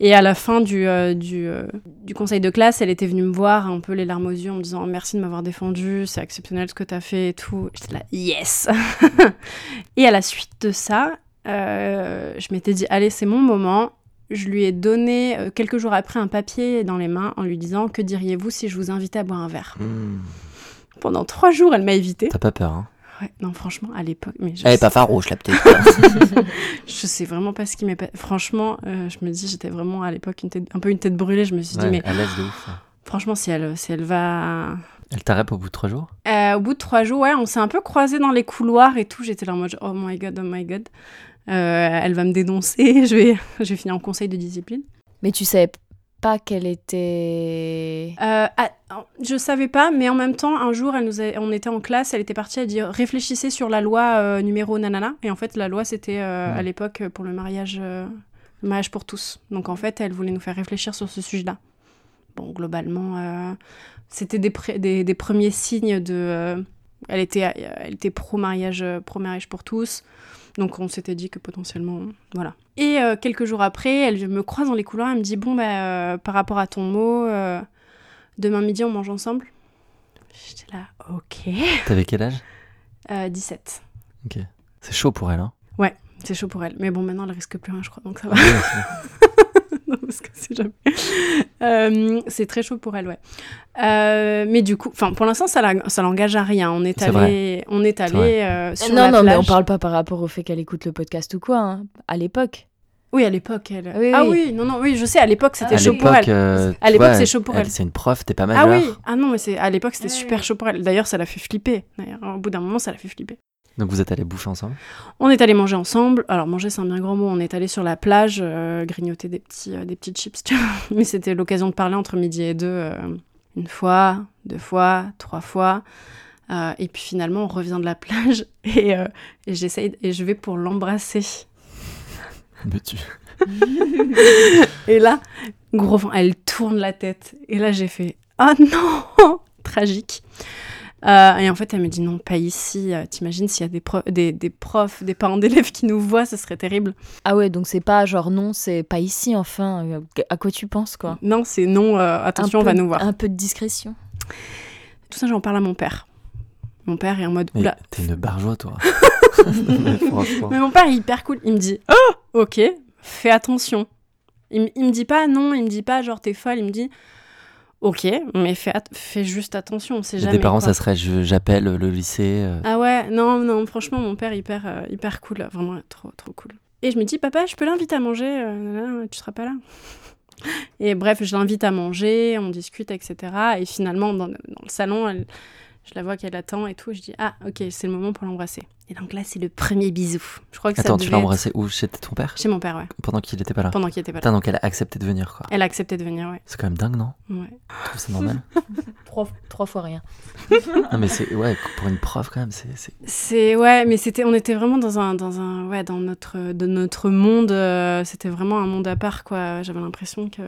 Et à la fin du, du, conseil de classe, elle était venue me voir un peu les larmes aux yeux en me disant merci de m'avoir défendu, c'est exceptionnel ce que t'as fait et tout. J'étais là, yes Et à la suite de ça, je m'étais dit allez, c'est mon moment. Je lui ai donné euh, quelques jours après un papier dans les mains en lui disant que diriez-vous si je vous invitais à boire un verre? Mmh. pendant trois jours, elle m'a évité. T'as pas peur, hein? Ouais, non, franchement, à l'époque, Elle est sais, pas farouche, la petite. je sais vraiment pas ce qui m'est. Franchement, euh, je me dis, j'étais vraiment à l'époque une tête- un peu une tête brûlée. Je me suis dit, mais à l'aise de ouf. franchement, si elle, si elle va. Elle t'arrête au bout de trois jours? Euh, au bout de trois jours, ouais, on s'est un peu croisés dans les couloirs et tout. J'étais là en mode, oh my god, oh my god. Euh, elle va me dénoncer, je vais, je vais finir en conseil de discipline. Mais tu savais pas qu'elle était. Euh, ah, je savais pas, mais en même temps, un jour, elle nous a- on était en classe, elle était partie à dire réfléchissez sur la loi euh, numéro nanana. Et en fait, la loi, c'était euh, à l'époque pour le mariage, euh, le mariage pour tous. Donc en fait, elle voulait nous faire réfléchir sur ce sujet-là. Bon, globalement, euh, c'était des, des, des premiers signes de. euh, elle était, elle était pro-mariage pro -mariage pour tous. Donc on s'était dit que potentiellement, voilà. Et euh, quelques jours après, elle me croise dans les couloirs, elle me dit bon bah euh, par rapport à ton mot, euh, demain midi on mange ensemble. J'étais là, ok. T'avais quel âge? Euh, 17. Ok. C'est chaud pour elle, hein? C'est chaud pour elle. Mais bon, maintenant elle risque plus rien, je crois, donc ça va. Ouais, non, parce que c'est jamais. Euh, c'est très chaud pour elle, ouais. Euh, mais du coup, enfin, pour l'instant, ça la- ça l'engage à rien. On est allé, on est allé euh, sur non, la non, mais on plage. parle pas par rapport au fait qu'elle écoute le podcast ou quoi. hein. À l'époque. Oui, à l'époque, elle. Oui, ah oui. oui, non, non, oui, je sais. À l'époque, c'était chaud pour elle. euh, À l'époque, c'est chaud pour elle. C'est une prof, t'es pas Ah majeur. oui, ah non, mais c'est à l'époque, c'était Ouais, super chaud pour elle. D'ailleurs, ça l'a fait flipper. D'ailleurs, au bout d'un moment, ça l'a fait flipper. Donc vous êtes allés bouffer ensemble On est allé manger ensemble. Alors manger, c'est un bien grand mot. On est allé sur la plage, euh, grignoter des petits, euh, des petits chips. tu vois. Mais c'était l'occasion de parler entre midi et deux. euh, une fois, deux fois, trois fois. Et puis finalement, on revient de la plage et, et j'essaye et je vais pour l'embrasser. Tue. Et là, gros vent, elle tourne la tête. Et là, j'ai fait Ah non Tragique. Euh, et en fait, elle me dit Non, pas ici. Euh, T'imagines s'il y a des, pro- des, des profs, des parents d'élèves qui nous voient, ce serait terrible. Ah ouais, donc c'est pas genre non, c'est pas ici enfin. À quoi tu penses quoi? Non, c'est non, euh, attention, on va nous voir. Un peu de discrétion. Tout ça, j'en parle à mon père. Mon père est en mode. T'es une barjoie, toi. Mais mon père est hyper cool. Il me dit Oh, ok, fais attention. Il, il me dit pas non, il me dit pas genre t'es folle. Il me dit Ok, mais fais, juste attention, jamais. Des parents, quoi. ça serait j'appelle le lycée. euh, Ah ouais, non, non, franchement, mon père hyper, euh, hyper cool, vraiment trop, trop cool. Et je me dis, papa, je peux l'inviter à manger, euh, tu seras pas là. Et bref, je l'invite à manger, on discute, etc. Et finalement, dans, dans le salon, elle- Je la vois qu'elle attend et tout. Je dis ah ok, c'est le moment pour l'embrasser. Et donc là, c'est le premier bisou. Je crois que Attends, ça tu l'as être embrassé où? Chez ton père? Chez mon père, ouais. Pendant qu'il était pas là? Pendant qu'il était pas là. Putain, donc elle a accepté de venir, quoi. Elle a accepté de venir, ouais. C'est quand même dingue, non? Ouais. Tu trouves ça normal? Trois, trois fois rien. Non, mais c'est. Ouais, pour une prof, quand même, c'est. c'est- C'est ouais, mais c'était, on était vraiment dans un, dans un, ouais, dans notre, de notre monde. euh, c'était vraiment un monde à part, quoi. J'avais l'impression que,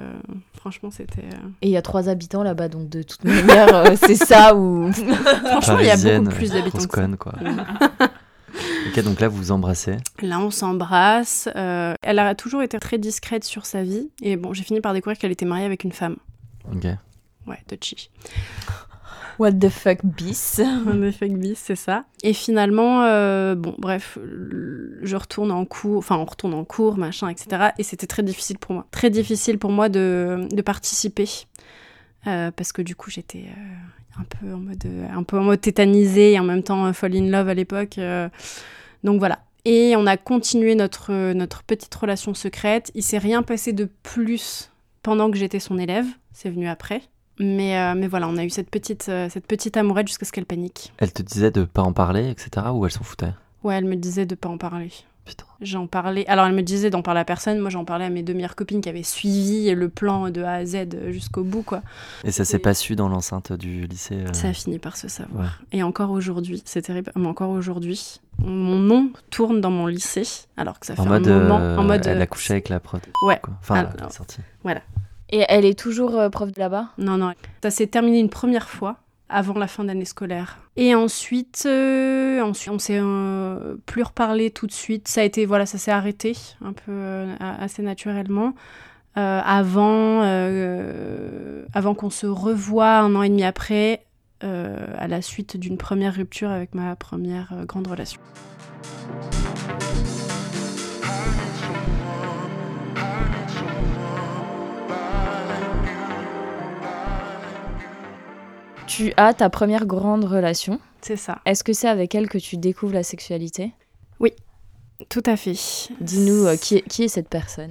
franchement, c'était. euh, Et il y a trois habitants là-bas, donc de toute manière, euh, c'est ça ou. Franchement, il y a beaucoup plus d'habitants. quoi. Ok, donc là, vous vous embrassez. Là, on s'embrasse. euh, elle a toujours été très discrète sur sa vie. Et bon, j'ai fini par découvrir qu'elle était mariée avec une femme. Ok. Ouais, touchy. What the fuck, bis Un effet bis, c'est ça. Et finalement, euh, bon, bref, je retourne en cours, enfin, on retourne en cours, machin, etc. Et c'était très difficile pour moi. Très difficile pour moi de, de participer. Euh, parce que du coup, j'étais euh, un, peu en mode, un peu en mode tétanisée et en même temps fall in love à l'époque. Euh. donc voilà. Et on a continué notre, notre petite relation secrète. Il s'est rien passé de plus pendant que j'étais son élève. C'est venu après. Mais, euh, mais voilà, on a eu cette petite, euh, cette petite amourette jusqu'à ce qu'elle panique. Elle te disait de pas en parler, etc. Ou elle s'en foutait? Ouais, elle me disait de pas en parler. Putain. J'en parlais. Alors, elle me disait d'en parler à personne. Moi, j'en parlais à mes deux meilleures copines qui avaient suivi le plan de A à Z jusqu'au bout, quoi. Et ça s'est pas su dans l'enceinte du lycée euh, Ça a fini par se savoir. Ouais. Et encore aujourd'hui, c'est terrible, mais encore aujourd'hui, mon nom tourne dans mon lycée, alors que ça fait En mode, un moment. euh, en mode. elle euh, a couché avec la prof. Ouais. Quoi. Enfin, Alors, elle est sortie. Et elle est toujours euh, prof de là-bas? Non, non. Ça s'est terminé une première fois avant la fin d'année scolaire. Et ensuite, euh, ensuite on s'est euh, plus reparlé tout de suite. Ça a été, voilà, ça s'est arrêté un peu euh, assez naturellement. Euh, avant avant qu'on se revoie un an et demi après, à la suite d'une première rupture avec ma première grande relation. Tu as ta première grande relation. C'est ça. Est-ce que c'est avec elle que tu découvres la sexualité? Tout à fait. Dis-nous euh, qui, est, qui est cette personne?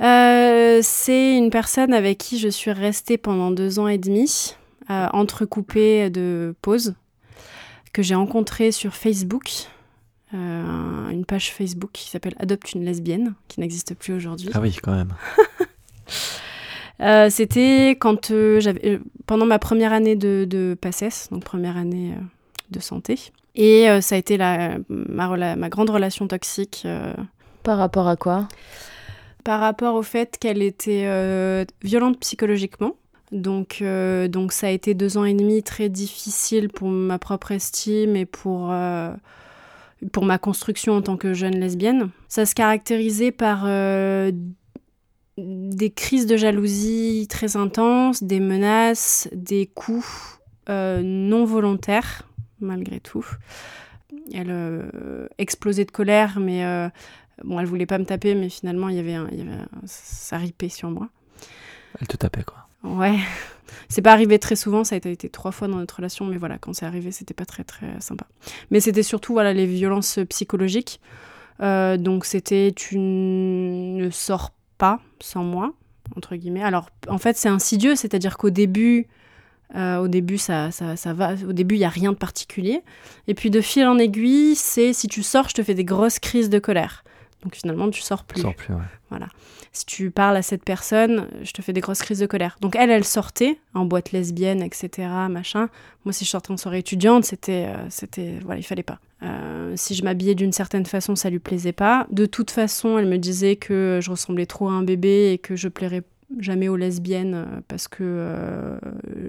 Euh, c'est une personne avec qui je suis restée pendant deux ans et demi, euh, entrecoupée de pauses, que j'ai rencontrée sur Facebook, euh, une page Facebook qui s'appelle Adopte une lesbienne, qui n'existe plus aujourd'hui. Ah oui, quand même. Euh, C'était quand euh, j'avais euh, pendant ma première année de, de PACES, donc première année de santé. Et ça a été la, ma, rela- ma grande relation toxique Par rapport à quoi? par rapport au fait qu'elle était violente psychologiquement. Donc, euh, donc ça a été deux ans et demi très difficile pour ma propre estime et pour, euh, pour ma construction en tant que jeune lesbienne. Ça se caractérisait par euh, des crises de jalousie très intenses, des menaces, des coups euh, non volontaires, malgré tout. Elle euh, explosait de colère, mais euh, bon, elle voulait pas me taper, mais finalement, il y avait, un, il y avait un- ça ripait sur moi. Elle te tapait, quoi. Ouais, c'est pas arrivé très souvent, ça a été, été trois fois dans notre relation, mais voilà, quand c'est arrivé, c'était pas très très sympa. Mais c'était surtout voilà les violences psychologiques. Euh, donc c'était tu ne sors pas sans moi entre guillemets. Alors en fait c'est insidieux, c'est-à-dire qu'au début euh, au début, ça, ça, ça va. Au début, il n'y a rien de particulier. Et puis, de fil en aiguille, c'est si tu sors, je te fais des grosses crises de colère. Donc, finalement, tu sors plus. Sans plus, ouais. Si tu parles à cette personne, je te fais des grosses crises de colère. Donc, elle, elle sortait en boîte lesbienne, etc. Machin. Moi, si je sortais en soirée étudiante, c'était. euh, c'était voilà, il fallait pas. Euh, si je m'habillais d'une certaine façon, ça lui plaisait pas. De toute façon, elle me disait que je ressemblais trop à un bébé et que je plairais jamais aux lesbiennes euh, parce que euh,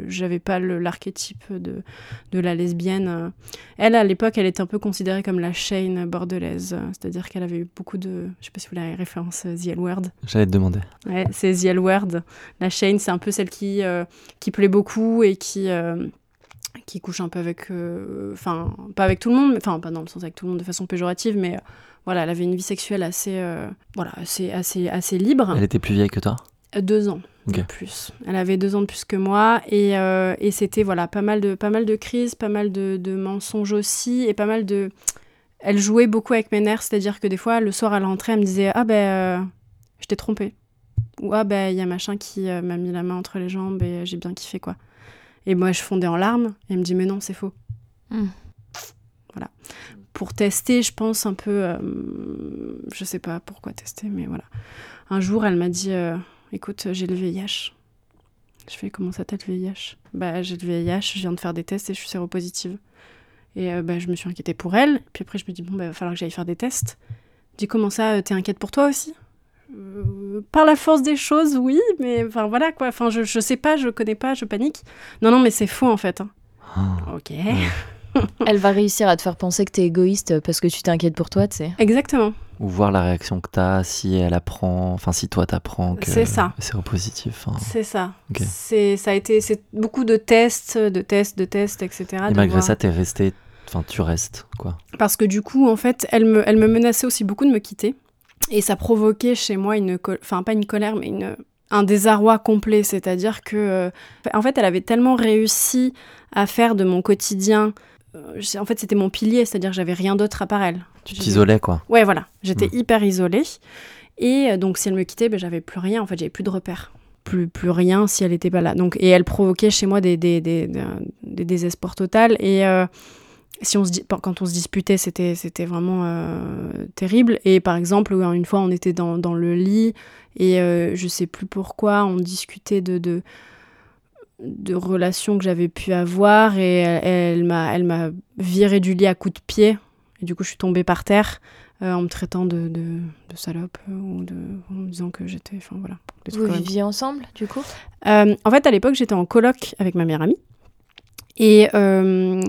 j'avais pas l'archétype de, de la lesbienne. Elle, à l'époque, elle était un peu considérée comme la Shane bordelaise, euh, c'est-à-dire qu'elle avait eu beaucoup de... Je sais pas si vous la référence euh, The L Word. J'allais te demander. Ouais, c'est The L Word. La Shane, c'est un peu celle qui, euh, qui plaît beaucoup et qui... euh, qui couche un peu avec, euh, enfin, pas avec tout le monde, mais enfin, pas dans le sens avec tout le monde de façon péjorative, mais euh, voilà, elle avait une vie sexuelle assez, euh, voilà, assez, assez, assez libre. Elle était plus vieille que toi? Euh, Deux ans de plus. Elle avait deux ans de plus que moi et, euh, et c'était voilà pas mal de pas mal de crises, pas mal de, de mensonges aussi et pas mal de. Elle jouait beaucoup avec mes nerfs, c'est-à-dire que des fois le soir elle rentrait, elle me disait ah ben euh, je t'ai trompé ou ah ben il y a machin qui euh, m'a mis la main entre les jambes et j'ai bien kiffé quoi. Et moi, je fondais en larmes. Et elle me dit, mais non, c'est faux. Hmm. Voilà. Pour tester, je pense un peu. euh, je sais pas pourquoi tester, mais voilà. Un jour, elle m'a dit euh, écoute, j'ai le VIH. Je fais comment ça t'as le VIH Bah, j'ai le VIH, je viens de faire des tests et je suis séropositive. Et euh, bah, je me suis inquiétée pour elle. Puis après, je me dis bon, bah, il va falloir que j'aille faire des tests. Je dis comment ça, euh, t'es inquiète pour toi aussi? Euh, Par la force des choses, oui, mais enfin voilà quoi. Enfin, je, je sais pas, je connais pas, je panique. Non, non, mais c'est faux en fait. hein. Ah. Ok. Elle va réussir à te faire penser que t'es égoïste parce que tu t'inquiètes pour toi, tu sais. Exactement. Ou voir la réaction que t'as, si elle apprend, enfin si toi t'apprends que C'est ça. c'est repositif. enfin. C'est ça. C'est ça a été c'est beaucoup de tests, de tests, de tests, etc. Et de malgré voir- ça, t'es resté, enfin tu restes quoi. Parce que du coup, en fait, elle me, elle me menaçait aussi beaucoup de me quitter. Et ça provoquait chez moi une... col- Enfin, pas une colère, mais une, un désarroi complet. C'est-à-dire que... euh, En fait, elle avait tellement réussi à faire de mon quotidien... euh, En fait, c'était mon pilier, c'est-à-dire que j'avais rien d'autre à part elle. Tu t'isolais quoi. Ouais, voilà. J'étais Mm. hyper isolée. Et euh, donc, si elle me quittait, ben, j'avais plus rien. En fait, j'avais plus de repères. Plus, plus rien si elle n'était pas là. Donc, et elle provoquait chez moi des, des, des, des, des désespoirs total. Et euh, si on se, quand on se disputait, c'était, c'était vraiment euh, terrible. Et par exemple, une fois, on était dans, dans le lit et euh, je sais plus pourquoi, on discutait de, de, de relations que j'avais pu avoir et elle, m'a, elle m'a viré du lit à coups de pied. Et du coup, je suis tombée par terre euh, en me traitant de, de, de salope euh, ou de, en me disant que j'étais. Enfin voilà. Vous viviez ensemble, du coup? Euh, en fait, à l'époque, j'étais en coloc avec ma meilleure amie. Et euh,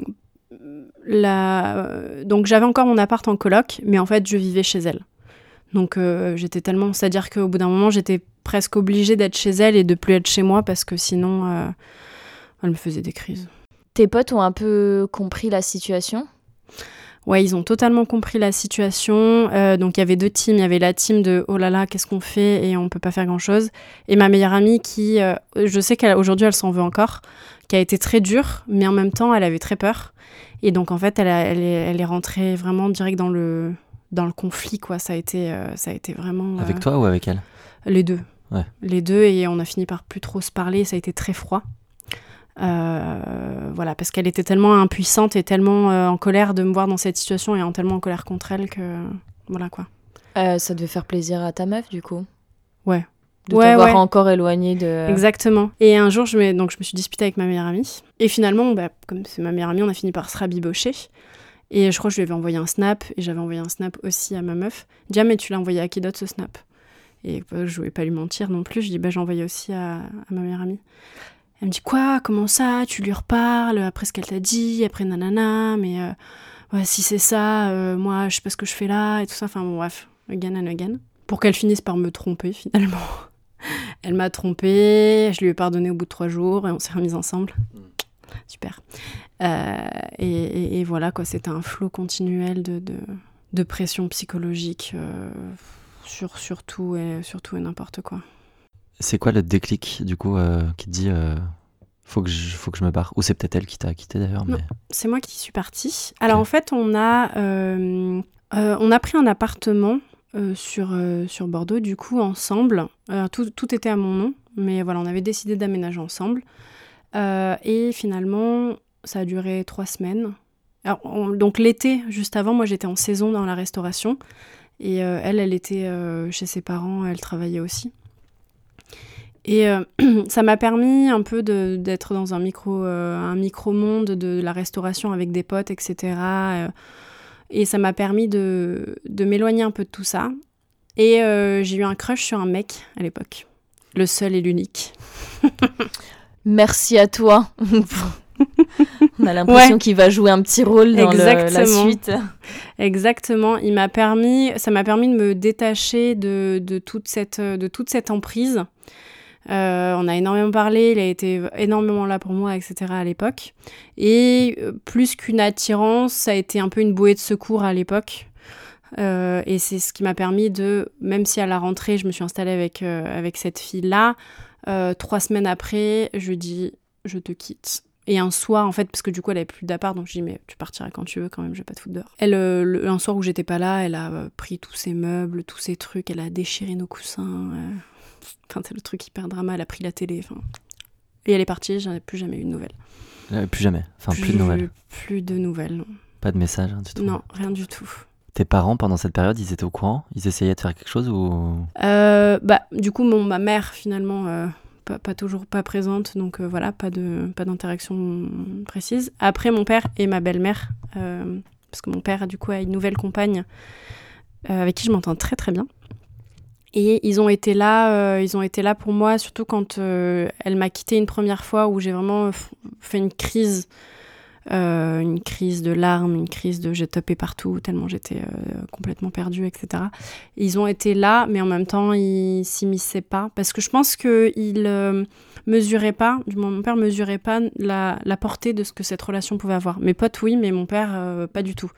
la... donc, j'avais encore mon appart en coloc, mais en fait, je vivais chez elle. Donc, j'étais tellement. C'est-à-dire qu'au bout d'un moment, j'étais presque obligée d'être chez elle et de plus être chez moi parce que sinon, euh, elle me faisait des crises. Tes potes ont un peu compris la situation? Ouais, ils ont totalement compris la situation. Euh, donc il y avait deux teams. Il y avait la team de oh là là, qu'est-ce qu'on fait et on peut pas faire grand chose. Et ma meilleure amie qui, euh, je sais qu'aujourd'hui elle s'en veut encore, qui a été très dure, mais en même temps elle avait très peur. Et donc en fait elle, a- elle, est, elle est rentrée vraiment direct dans le dans le conflit quoi. Ça a été euh, ça a été vraiment euh, Avec toi ou avec elle? les deux. Ouais. Les deux, et on a fini par plus trop se parler, ça a été très froid. Euh, voilà, parce qu'elle était tellement impuissante et tellement euh, en colère de me voir dans cette situation et en tellement en colère contre elle que. Voilà quoi. Euh, Ça devait faire plaisir à ta meuf, du coup Ouais. De Ouais, t'avoir ouais. encore éloigné de... Exactement. Et un jour, je me, donc, je me suis disputée avec ma meilleure amie. Et finalement, bah, comme c'est ma meilleure amie, on a fini par se rabibocher. Et je crois que je lui avais envoyé un snap, et j'avais envoyé un snap aussi à ma meuf. Dis, mais tu l'as envoyé à qui d'autre ce snap? Et bah, je voulais pas lui mentir non plus. Je dis, bah, envoyé aussi à, ma meilleure amie. Elle me dit, quoi? Comment ça? Tu lui reparles après ce qu'elle t'a dit, après nanana, mais euh, ouais, si c'est ça, euh, moi, je sais pas ce que je fais là, et tout ça. Enfin, bon, bref, again and again. Pour qu'elle finisse par me tromper, finalement. Elle m'a trompée, je lui ai pardonné au bout de trois jours et on s'est remis ensemble. Super. Euh, et, voilà, quoi, c'était un flot continuel de, de, pression psychologique sur, sur tout et, sur tout et n'importe quoi. C'est quoi le déclic du coup euh, qui te dit euh, faut que je faut que je me barre? Ou c'est peut-être elle qui t'a quitté d'ailleurs. Mais... C'est moi qui suis partie. Alors en fait, on a, euh, euh, on a pris un appartement sur, sur Bordeaux, du coup, ensemble. Tout, tout était à mon nom, mais voilà, on avait décidé d'aménager ensemble. Et finalement, ça a duré trois semaines. Alors, on- donc l'été, juste avant, moi j'étais en saison dans la restauration. Et euh, elle, elle était euh, chez ses parents, elle travaillait aussi. Et euh, ça m'a permis un peu d'être dans un micro, euh, un micro-monde de la restauration avec des potes, etc. et ça m'a permis de, de m'éloigner un peu de tout ça. Et euh, j'ai eu un crush sur un mec à l'époque. Le seul et l'unique. Merci à toi. On a l'impression Ouais. qu'il va jouer un petit rôle dans le- la suite. Exactement. Il m'a permis, ça m'a permis de me détacher de, de toute cette, de toute cette emprise. Euh, on a énormément parlé, il a été énormément là pour moi, etc. à l'époque. Et euh, plus qu'une attirance, ça a été un peu une bouée de secours à l'époque. Euh, et c'est ce qui m'a permis de, même si à la rentrée, je me suis installée avec, euh, avec cette fille-là, trois semaines après, je dis, je te quitte. Et un soir, en fait, parce que du coup, elle avait plus d'appart, donc je dis, mais tu partiras quand tu veux, quand même, je vais pas te foutre dehors. Elle, euh, le- un soir où j'étais pas là, elle a euh, pris tous ses meubles, tous ses trucs, elle a déchiré nos coussins. euh. Enfin, c'est le truc hyper drama, elle a pris la télé. Enfin, Et elle est partie, j'en ai plus jamais eu de nouvelles. Euh, plus jamais. Enfin, plus, de nouvelles. Plus de nouvelles, non. Pas de message hein, du tout. Non, rien du tout. Tes parents, pendant cette période, ils étaient au courant? Ils essayaient de faire quelque chose ou? Euh, bah, du coup, mon, ma mère, finalement, euh, pas, toujours pas présente, donc euh, voilà, pas de pas d'interaction précise. Après, mon père et ma belle-mère, euh, parce que mon père, du coup, a une nouvelle compagne euh, avec qui je m'entends très très bien. Et ils ont été là, ils ont été là pour moi, surtout quand elle m'a quitté une première fois où j'ai vraiment fait une crise, euh, une crise de larmes, une crise de j'ai topé partout tellement j'étais euh, complètement perdue, etc. Ils ont été là, mais en même temps ils s'immisçaient pas parce que je pense que ils euh, mesuraient pas, du moins mon père mesurait pas la, la portée de ce que cette relation pouvait avoir. Mes potes oui, mais mon père pas du tout.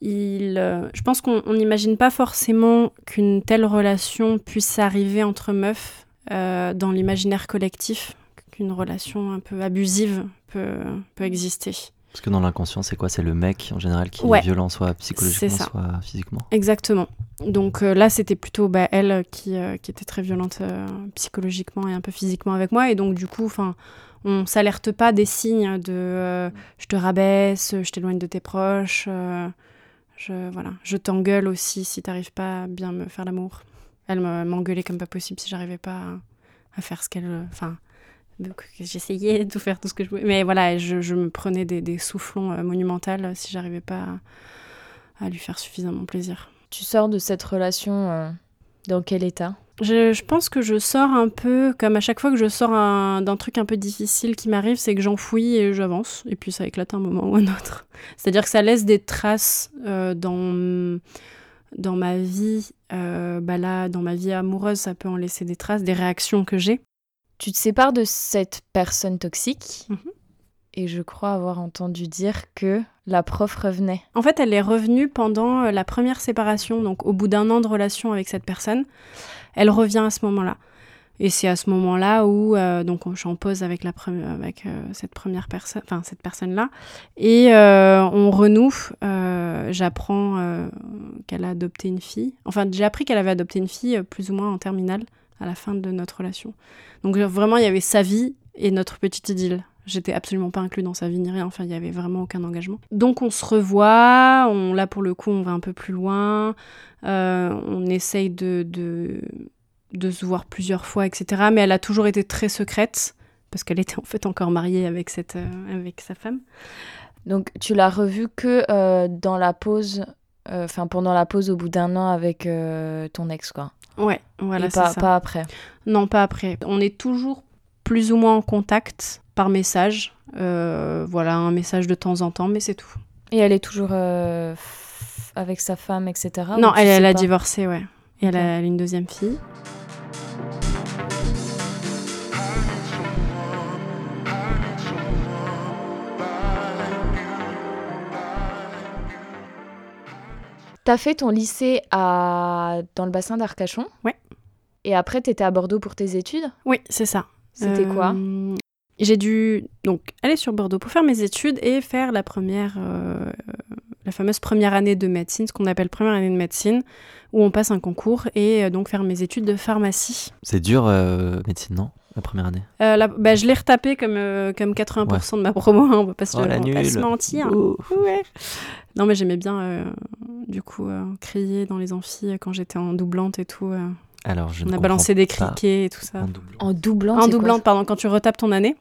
Il, je pense qu'on on n'imagine pas forcément qu'une telle relation puisse arriver entre meufs dans l'imaginaire collectif, qu'une relation un peu abusive peut, peut exister. Parce que dans l'inconscient, c'est quoi? C'est le mec en général qui Ouais. est violent, soit psychologiquement, soit physiquement. Exactement. Donc euh, là, c'était plutôt bah, elle qui, euh, qui était très violente euh, psychologiquement et un peu physiquement avec moi. Et donc, du coup, enfin, on s'alerte pas des signes de euh, je te rabaisse, je t'éloigne de tes proches, euh, je, voilà. je t'engueule aussi si t'arrives pas à bien me faire l'amour. Elle me- m'engueulait comme pas possible si j'arrivais pas à, à faire ce qu'elle. Enfin, donc, j'essayais de tout faire tout ce que je pouvais. Mais voilà, je, je me prenais des, des soufflons euh, monumentales si j'arrivais pas à, à lui faire suffisamment plaisir. Tu sors de cette relation euh, dans quel état? Je, je pense que je sors un peu, comme à chaque fois que je sors un- d'un truc un peu difficile qui m'arrive, c'est que j'enfouis et j'avance, et puis ça éclate un moment ou un autre. C'est-à-dire que ça laisse des traces euh, dans, dans ma vie. euh, bah là, dans ma vie amoureuse, ça peut en laisser des traces, des réactions que j'ai. Tu te sépares de cette personne toxique Mhm. et je crois avoir entendu dire que la prof revenait. En fait, elle est revenue pendant euh, la première séparation, donc au bout d'un an de relation avec cette personne. Elle revient à ce moment-là. Et c'est à ce moment-là où euh, donc on- je suis en pause avec, la pre- avec euh, cette première personne, enfin cette personne-là, et euh, on renoue. J'apprends qu'elle a adopté une fille. Enfin, j'ai appris qu'elle avait adopté une fille plus ou moins en terminale à la fin de notre relation. Donc euh, vraiment, il y avait sa vie et notre petite idylle. J'étais absolument pas inclus dans sa vie ni rien. Enfin, il y avait vraiment aucun engagement. Donc on se revoit. On, là pour le coup, on va un peu plus loin. Euh, on essaye de, de se voir plusieurs fois, etc. Mais elle a toujours été très secrète parce qu'elle était en fait encore mariée avec cette euh, avec sa femme. Donc tu l'as revue que dans la pause, enfin pendant la pause au bout d'un an avec ton ex quoi. Ouais, voilà, et pas, ça. pas après. Non, pas après. On est toujours plus ou moins en contact par message. Euh, voilà, un message de temps en temps, mais c'est tout. Et elle est toujours euh, avec sa femme, etc. non, elle, a divorcé, ouais. Et elle Ok. a, elle a une deuxième fille. T'as fait ton lycée à... dans le bassin d'Arcachon Ouais. Et après, t'étais à Bordeaux pour tes études? Oui, c'est ça. C'était quoi? Euh, J'ai dû donc aller sur Bordeaux pour faire mes études et faire la première, euh, la fameuse première année de médecine, ce qu'on appelle première année de médecine, où on passe un concours et euh, donc faire mes études de pharmacie. C'est dur, euh, médecine, non? La première année Euh, la- bah, je l'ai retapé comme, euh, comme 80% de ma promo, hein, on va pas se, Oh, on va pas se mentir. Ouais. Non, mais j'aimais bien, euh, du coup, euh, crier dans les amphis quand j'étais en doublante et tout. euh. Alors, je ne on a balancé des criquets et tout ça. En doublant En doublante, pardon, quand tu retapes ton année,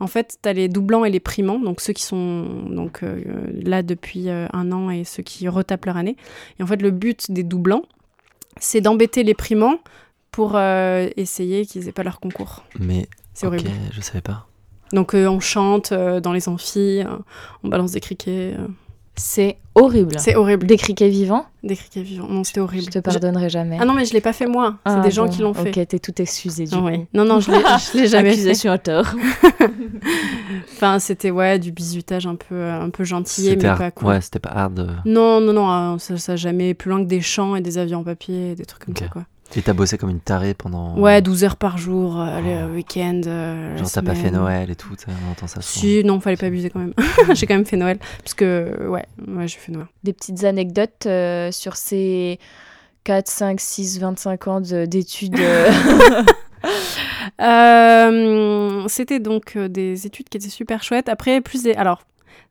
en fait, tu as les doublants et les primants, donc ceux qui sont donc euh, là depuis euh, un an et ceux qui retapent leur année. Et en fait, le but des doublants, c'est d'embêter les primants pour euh, essayer qu'ils aient pas leur concours. Mais, C'est horrible. je savais pas. Donc euh, on chante euh, dans les amphis, euh, on balance des criquets. euh. C'est horrible. C'est horrible. Des criquets vivants Des criquets vivants. Non, c'était horrible. Je te pardonnerai jamais. Ah non, mais je l'ai pas fait moi. C'est Ah, des gens bon, qui l'ont fait. Ok, t'es tout excusé du Ah coup. Non, non, je l'ai- jamais fait. Accusation à tort. Enfin, c'était ouais, du bisutage un peu, un peu gentil, mais pas cool. Ouais, c'était pas hard. Non, non, non, hein, ça, ça jamais plus loin que des champs et des avions en papier, et des trucs comme ça, quoi. Et t'as bossé comme une tarée pendant. Ouais, 12 heures par jour, euh, Oh. le week-end. euh, Genre, t'as pas fait. Noël et tout, t'as- on entend ça souvent. Si, non, fallait pas abuser quand même. j'ai quand même fait Noël. Parce que, ouais, ouais j'ai fait Noël. Des petites anecdotes euh, sur ces 4, 5, 6, 25 ans de- d'études. euh, C'était donc des études qui étaient super chouettes. Après, plus des... Alors,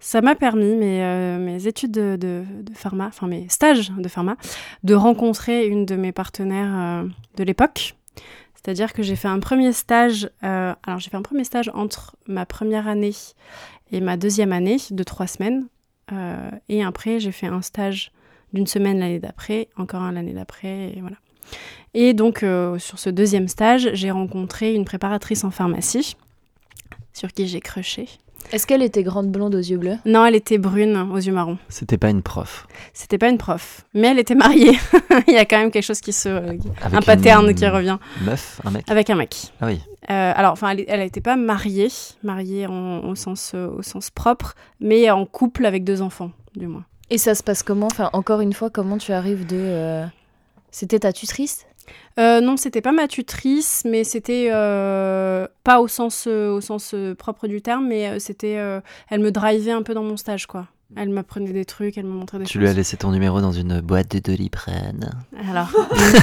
ça m'a permis, mes, euh, études de, pharma, enfin mes stages de pharma, de rencontrer une de mes partenaires euh, de l'époque. C'est-à-dire que j'ai fait un premier stage. euh, alors, j'ai fait un premier stage entre ma première année et ma deuxième année de trois semaines. Et après, j'ai fait un stage d'une semaine l'année d'après, encore un l'année d'après, et voilà. Et donc, sur ce deuxième stage, j'ai rencontré une préparatrice en pharmacie, sur qui j'ai crushé. Est-ce qu'elle était grande blonde aux yeux bleus? Non, elle était brune, aux yeux marrons. C'était pas une prof. C'était pas une prof, mais elle était mariée. Il y a quand même quelque chose qui se... Avec un pattern une qui revient. Meuf, un mec? Avec un mec. Ah oui. Euh, alors, enfin, elle n'était pas mariée, mariée en- au, sens, euh, au sens propre, mais en couple avec deux enfants, du moins. Et ça se passe comment? Enfin, encore une fois, comment tu arrives de. euh, C'était ta tutrice? Euh, non, c'était pas ma tutrice, mais c'était euh, pas au sens, euh, au sens euh, propre du terme, mais euh, c'était, euh, elle me drivait un peu dans mon stage, quoi. Elle m'apprenait des trucs, elle me montrait des Tu choses. lui as laissé ton numéro dans une boîte de Doliprane. Alors,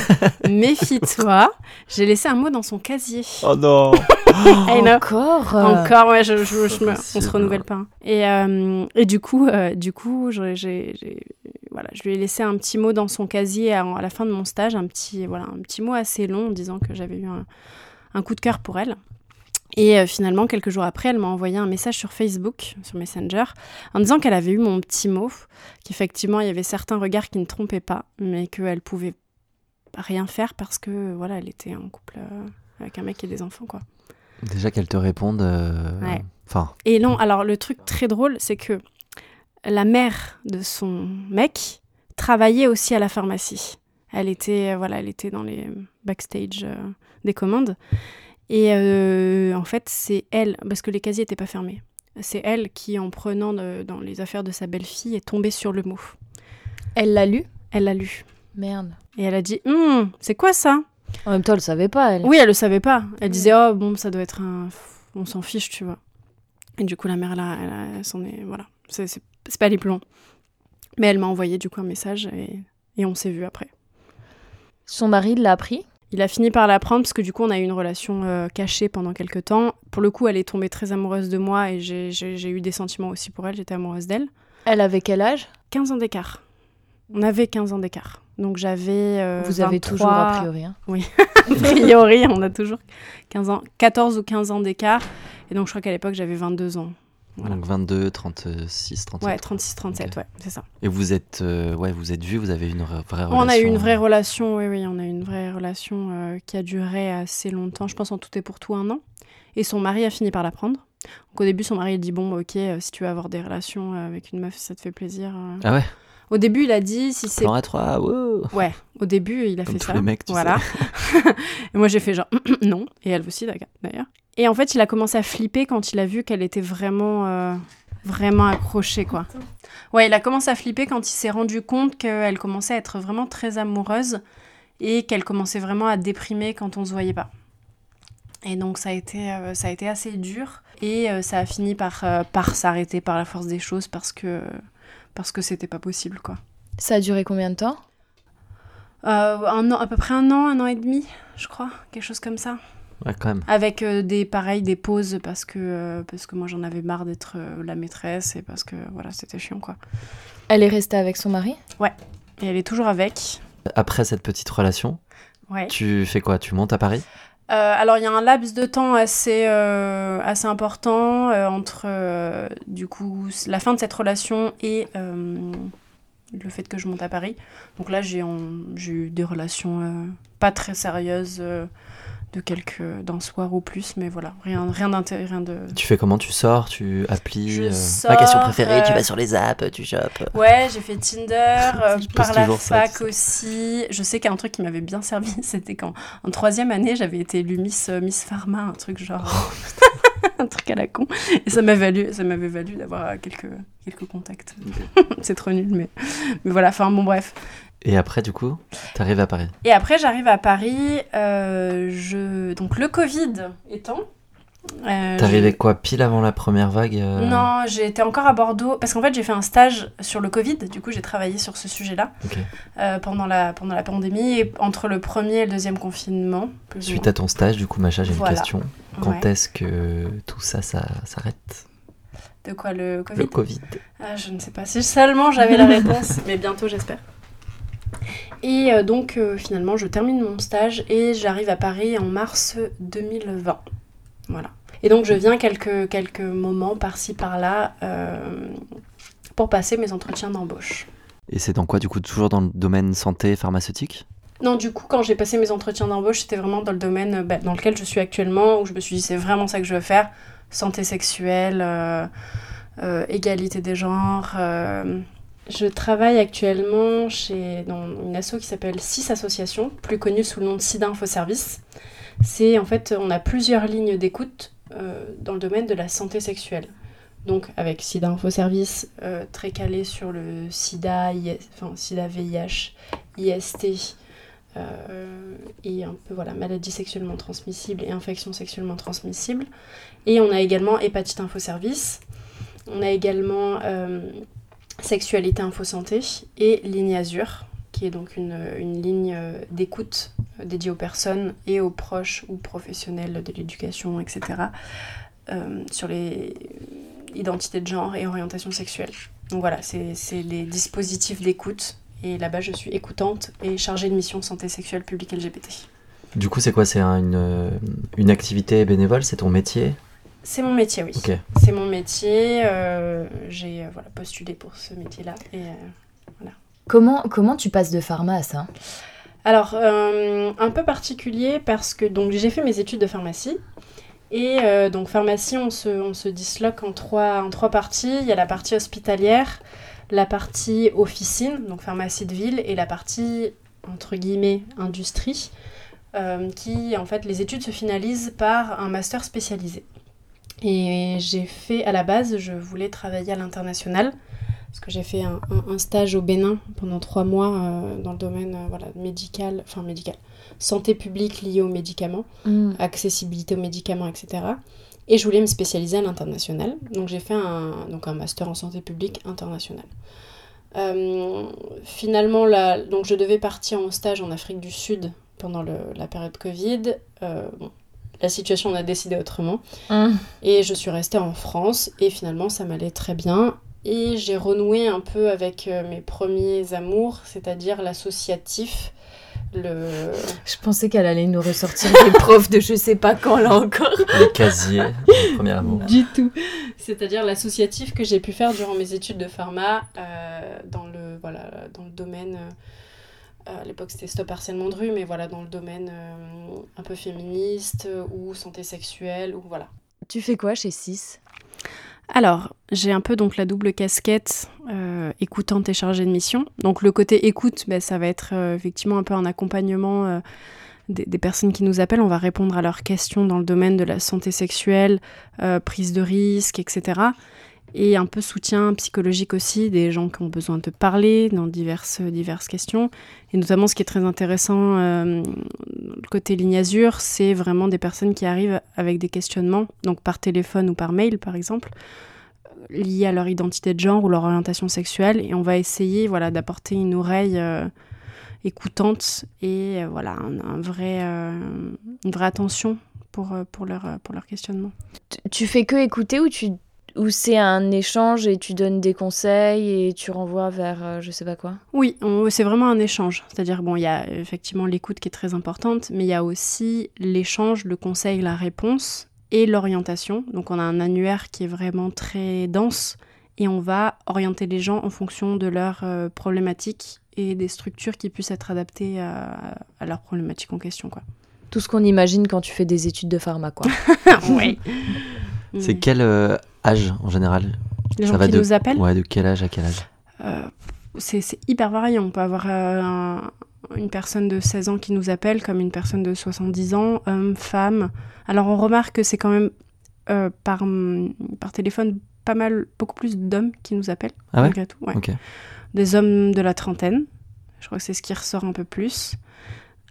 méfie-toi, j'ai laissé un mot dans son casier. Oh non. Encore Encore, ouais, je, je- je me- on se renouvelle pas. hein. Et, euh, et du coup, euh, du coup, j'ai- voilà, je lui ai laissé un petit mot dans son casier à, à la fin de mon stage, un petit, voilà, un petit mot assez long, en disant que j'avais eu un, un coup de cœur pour elle. Et euh, finalement, quelques jours après, elle m'a envoyé un message sur Facebook, sur Messenger, en disant qu'elle avait eu mon petit mot, qu'effectivement, il y avait certains regards qui ne trompaient pas, mais qu'elle pouvait rien faire parce que, voilà, elle était en couple euh, avec un mec et des enfants, quoi. Déjà qu'elle te réponde. euh, Ouais. Enfin, Et non, alors le truc très drôle, c'est que la mère de son mec travaillait aussi à la pharmacie. Elle était, euh, voilà, elle était dans les backstage euh, des commandes. Et euh, en fait, c'est elle, parce que les casiers n'étaient pas fermés. C'est elle qui, en prenant de- dans les affaires de sa belle-fille, est tombée sur le mot. Elle l'a lu? Elle l'a lu. Merde. Et elle a dit Hum, C'est quoi ça? En même temps, elle savait pas, elle. Oui, elle le savait pas. Elle disait oh bon, ça doit être un, on s'en fiche, tu vois. Et du coup, la mère là, elle s'en est, voilà, c'est c'est- pas allé plus. Mais elle m'a envoyé du coup un message et, et on s'est vu après. Son mari l'a appris? Il a fini par l'apprendre parce que du coup, on a eu une relation euh, cachée pendant quelques temps. Pour le coup, elle est tombée très amoureuse de moi et j'ai- eu des sentiments aussi pour elle. J'étais amoureuse d'elle. Elle avait quel âge? 15 ans d'écart. On avait 15 ans d'écart. Donc j'avais. euh, Vous avez 23 toujours a priori. hein. a priori, on a toujours 15 ans, 14 ou 15 ans d'écart. Et donc, je crois qu'à l'époque, j'avais 22 ans. Voilà. donc 22, 36, 37. Ouais, 36, 37, Ok. ouais, c'est ça. Et vous êtes, euh, ouais, vous êtes vus, vous avez eu une vraie relation. On a eu une vraie relation, oui, oui, on a eu une vraie relation euh, qui a duré assez longtemps, je pense en tout et pour tout un an. Et son mari a fini par la prendre. Donc au début, son mari il dit Bon, ok, euh, si tu veux avoir des relations avec une meuf, ça te fait plaisir. Ah ouais? Au début, il a dit Si c'est. Plan A3, wow Ouais, au début, il a Comme fait tous ça. les mecs, tu voilà. et moi, j'ai fait genre non. Et elle aussi, d'ailleurs. Et en fait, il a commencé à flipper quand il a vu qu'elle était vraiment, euh, vraiment accrochée, quoi. Ouais, il a commencé à flipper quand il s'est rendu compte qu'elle commençait à être vraiment très amoureuse et qu'elle commençait vraiment à déprimer quand on se voyait pas. Et donc, ça a été, euh, ça a été assez dur. Et euh, ça a fini par, euh, par s'arrêter par la force des choses parce que parce que c'était pas possible, quoi. Ça a duré combien de temps? Euh, un an, à peu près un an, un an et demi, je crois, quelque chose comme ça. Ouais, quand même. Avec euh, des pareils, des pauses parce que euh, parce que moi j'en avais marre d'être euh, la maîtresse et parce que voilà c'était chiant quoi. Elle est restée avec son mari? Et elle est toujours avec. Après cette petite relation, Ouais. tu fais quoi? Tu montes à Paris? Euh, alors il y a un laps de temps assez euh, assez important euh, entre du coup la fin de cette relation et le fait que je monte à Paris. Donc là j'ai eu des relations pas très sérieuses de quelques d'un soir ou plus, mais voilà rien rien d'intérêt rien de Tu fais comment Tu sors Tu applies Je euh, sors, Ma question préférée, tu euh, vas sur les apps, tu chopes. Ouais, j'ai fait Tinder, euh, par la ça, fac aussi. Je sais qu'un truc qui m'avait bien servi, c'était quand en troisième année, j'avais été élue Miss, euh, Miss Pharma, un truc genre... un truc à la con. Et ça m'avait valu, ça m'avait valu d'avoir euh, quelques, quelques contacts. C'est trop nul, mais, mais voilà, enfin bon bref. Et après, du coup, t'arrives à Paris. Et après, j'arrive à Paris, euh, je... donc le Covid étant, Euh, T'arrivais quoi pile avant la première vague euh Non, j'étais encore à Bordeaux parce qu'en fait j'ai fait un stage sur le Covid. Du coup j'ai travaillé sur ce sujet-là euh, pendant la pendant la pandémie et entre le premier et le deuxième confinement. Suite à ton stage, du coup, Macha, j'ai Voilà. une question. Quand Ouais. est-ce que tout ça, ça s'arrête? De quoi le Covid? Le Covid. Ah, je ne sais pas. Si seulement j'avais la réponse, mais bientôt j'espère. Et euh, donc euh, finalement, je termine mon stage et j'arrive à Paris en mars 2020. Voilà. Et donc je viens quelques, quelques moments par-ci par-là euh, pour passer mes entretiens d'embauche. Et c'est dans quoi, du coup, toujours dans le domaine santé pharmaceutique? Non, du coup, quand j'ai passé mes entretiens d'embauche, c'était vraiment dans le domaine bah, dans lequel je suis actuellement, où je me suis dit c'est vraiment ça que je veux faire. Santé sexuelle, euh, égalité des genres. Je travaille actuellement chez, dans une asso qui s'appelle CIS Association, plus connue sous le nom de SIDA Info Service. C'est en fait, on a plusieurs lignes d'écoute euh, dans le domaine de la santé sexuelle. Donc avec SIDA Info Service, euh, très calé sur le SIDA, enfin, SIDA VIH, IST, euh, et un peu voilà, maladies sexuellement transmissibles et infections sexuellement transmissibles. Et on a également hépatite info service. On a également sexualité info santé et ligne Azure, qui est donc une, une ligne euh, d'écoute euh, dédiée aux personnes et aux proches ou professionnels de l'éducation, etc. euh, sur les identités de genre et orientation sexuelle. Donc voilà, c'est les dispositifs d'écoute et là-bas, je suis écoutante et chargée de mission santé sexuelle publique LGBT. Du coup, c'est quoi? C'est un- une, une activité bénévole? C'est ton métier? C'est mon métier, oui. C'est mon métier. euh, J'ai euh, voilà, postulé pour ce métier-là. Et, euh, Comment, comment tu passes de pharma à ça? Alors, euh, un peu particulier parce que donc j'ai fait mes études de pharmacie. Et euh, donc, pharmacie, on se, on se disloque en trois, en trois parties. Il y a la partie hospitalière, la partie officine, donc pharmacie de ville, et la partie, entre guillemets, industrie, euh, qui, en fait, les études se finalisent par un master spécialisé. Et j'ai fait, à la base, je voulais travailler à l'international, parce que j'ai fait un, un- un stage au Bénin pendant trois mois euh, dans le domaine euh, voilà, médical, enfin médical, santé publique liée aux médicaments accessibilité aux médicaments, etc. Et je voulais me spécialiser à l'international. Donc j'ai fait un, donc un master en santé publique international. Euh, finalement, là, donc je devais partir en stage en Afrique du Sud pendant le- la période Covid. Bon, la situation on a décidé autrement. Et je suis restée en France et finalement ça m'allait très bien. Et j'ai renoué un peu avec euh, mes premiers amours, c'est-à-dire l'associatif, le... Je pensais qu'elle allait nous ressortir des profs de je sais pas quand là encore. Les casiers, le premier amour. Du tout. C'est-à-dire l'associatif que j'ai pu faire durant mes études de pharma euh, dans, le, voilà, dans le domaine. euh, à l'époque, c'était Stop Harcèlement de rue, mais voilà, dans le domaine euh, un peu féministe euh, ou santé sexuelle, ou voilà. Tu fais quoi chez 6 Alors, j'ai un peu donc la double casquette euh, écoutante et chargée de mission. Donc le côté écoute, ben, ça va être euh, effectivement un peu un accompagnement euh, des, des personnes qui nous appellent. On va répondre à leurs questions dans le domaine de la santé sexuelle, euh, prise de risque, etc. Et un peu soutien psychologique aussi des gens qui ont besoin de parler dans diverses, diverses questions. Et notamment, ce qui est très intéressant, euh, le côté ligne Azure, c'est vraiment des personnes qui arrivent avec des questionnements, donc par téléphone ou par mail par exemple, liés à leur identité de genre ou leur orientation sexuelle. Et on va essayer voilà, d'apporter une oreille euh, écoutante et euh, voilà, un, vrai, une vraie attention pour, pour, leur, pour leur questionnement. Tu fais que écouter ou tu ou c'est un échange et tu donnes des conseils et tu renvoies vers euh, je sais pas quoi? Oui, c'est vraiment un échange. C'est-à-dire, bon, il y a effectivement l'écoute qui est très importante, mais il y a aussi l'échange, le conseil, la réponse et l'orientation. Donc, on a un annuaire qui est vraiment très dense et on va orienter les gens en fonction de leurs euh, problématiques et des structures qui puissent être adaptées à, à leurs problématiques en question. Quoi. Tout ce qu'on imagine quand tu fais des études de pharma quoi. oui. C'est quel euh, âge en général Les ça gens va qui de- nous appellent Ouais, de quel âge à quel âge Euh, c'est c'est hyper variant. On peut avoir euh, un- une personne de 16 ans qui nous appelle comme une personne de 70 ans, homme, femme. Alors on remarque que c'est quand même euh, par, par téléphone pas mal, beaucoup plus d'hommes qui nous appellent. Ah ouais malgré tout, ouais. Des hommes de la trentaine. Je crois que c'est ce qui ressort un peu plus.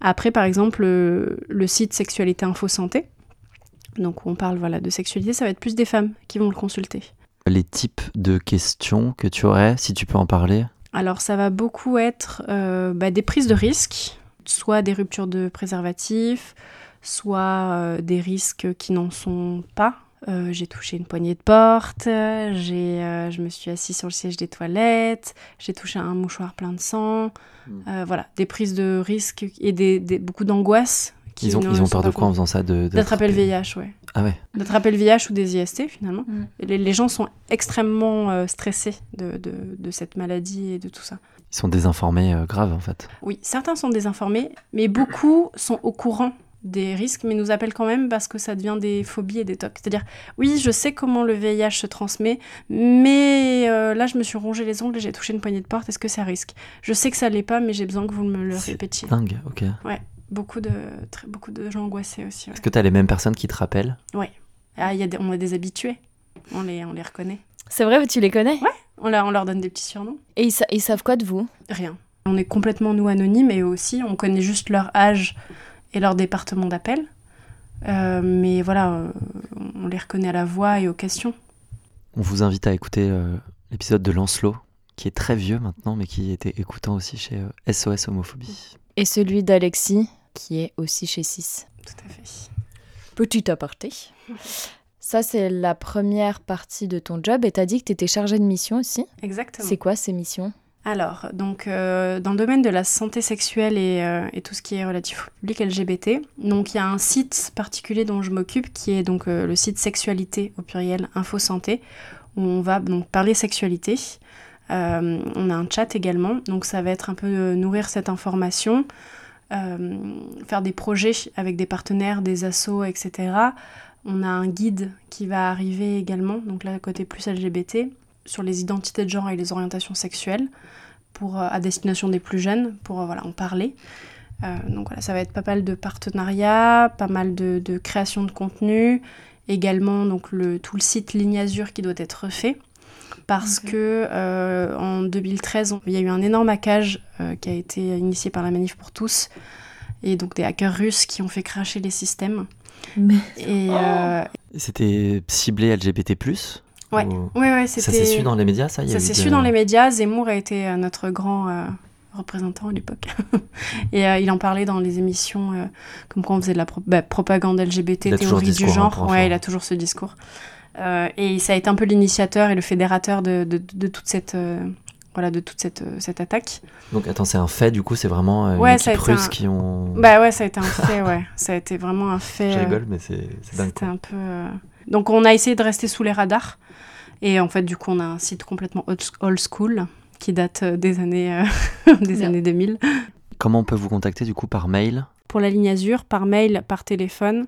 Après, par exemple, le, le site Sexualité Info Santé. Donc on parle voilà, de sexualité, ça va être plus des femmes qui vont le consulter. Les types de questions que tu aurais, si tu peux en parler? Alors ça va beaucoup être euh, bah, des prises de risques, soit des ruptures de préservatifs, soit euh, des risques qui n'en sont pas. Euh, j'ai touché une poignée de porte, j'ai, je me suis assise sur le siège des toilettes, j'ai touché un mouchoir plein de sang. Mm. Euh, voilà, des prises de risques et des, des- beaucoup d'angoisse. Qui Ils ont, ils peur de quoi en faisant ça D'attraper le VIH, ouais. Ah ouais D'attraper le VIH ou des IST finalement. Mm. Les, les gens sont extrêmement euh, stressés de, de- de cette maladie et de tout ça. Ils sont désinformés euh, grave en fait. Oui, certains sont désinformés, mais beaucoup sont au courant des risques, mais nous appellent quand même parce que ça devient des phobies et des tocs. C'est-à-dire, oui, je sais comment le VIH se transmet, mais euh, là, je me suis rongé les ongles et j'ai touché une poignée de porte. Est-ce que ça risque? Je sais que ça l'est pas, mais j'ai besoin que vous me le C'est répétiez. Dingue, ok. Beaucoup de, très, beaucoup de gens angoissés aussi. ouais. Est-ce que t'as les mêmes personnes qui te rappellent? Ah, il y a des, on a des habitués. On les, on les reconnaît. C'est vrai, tu les connais? On, leur- on leur donne des petits surnoms. Et ils, sa- ils savent quoi de vous? Rien. On est complètement nous anonymes et eux aussi, on connaît juste leur âge et leur département d'appel. Euh, mais voilà, euh, on les reconnaît à la voix et aux questions. On vous invite à écouter euh, l'épisode de Lancelot, qui est très vieux maintenant, mais qui était écoutant aussi chez euh, SOS Homophobie. Et celui d'Alexis, qui est aussi chez 6. Tout à fait. Petit aparté. Ça, c'est la première partie de ton job. Et t'as dit que t'étais chargée de mission aussi. Exactement. C'est quoi ces missions? Alors, donc, euh, dans le domaine de la santé sexuelle et, euh, et tout ce qui est relatif au public LGBT, donc il y a un site particulier dont je m'occupe qui est donc euh, le site Sexualité au pluriel Info Santé, où on va donc parler sexualité. On a un chat également, donc ça va être un peu nourrir cette information, faire des projets avec des partenaires, des assos, etc. On a un guide qui va arriver également, donc là côté plus LGBT, sur les identités de genre et les orientations sexuelles pour, euh, à destination des plus jeunes, pour euh, voilà, en parler. Euh, donc voilà, ça va être pas mal de partenariats, pas mal de, de création de contenu, également donc le, tout le site Ligne Azur qui doit être refait. Parce Ok. que euh, en 2013, on- il y a eu un énorme hackage euh, qui a été initié par la Manif pour tous, et donc des hackers russes qui ont fait cracher les systèmes. Mais... Et euh, C'était ciblé LGBT+. Ouais. ou- ouais, ouais, Ça c'était. s'est su dans les médias, ça y a Ça s'est de- su dans les médias. Zemmour a été notre grand euh, représentant à l'époque. et euh, il en parlait dans les émissions, euh, comme quand on faisait de la pro- bah, propagande LGBT, théorie du hein, genre. ouais, il a toujours ce discours. Euh, et ça a été un peu l'initiateur et le fédérateur de, de- de toute cette. euh, voilà, de toute cette, euh, cette attaque. Donc attends, c'est un fait, du coup, c'est vraiment euh, Ouais, une ça a équipe été russe un- qui ont... Bah ouais, ça a été un fait, ouais. Ça a été vraiment un fait. Je rigole, mais c'est c'est dingue. C'était un peu. euh, Donc on a essayé de rester sous les radars. Et en fait, du coup, on a un site complètement old school qui date des années, euh, des Bien. années 2000. Comment on peut vous contacter, du coup, par mail? Pour la ligne Azure, par mail, par téléphone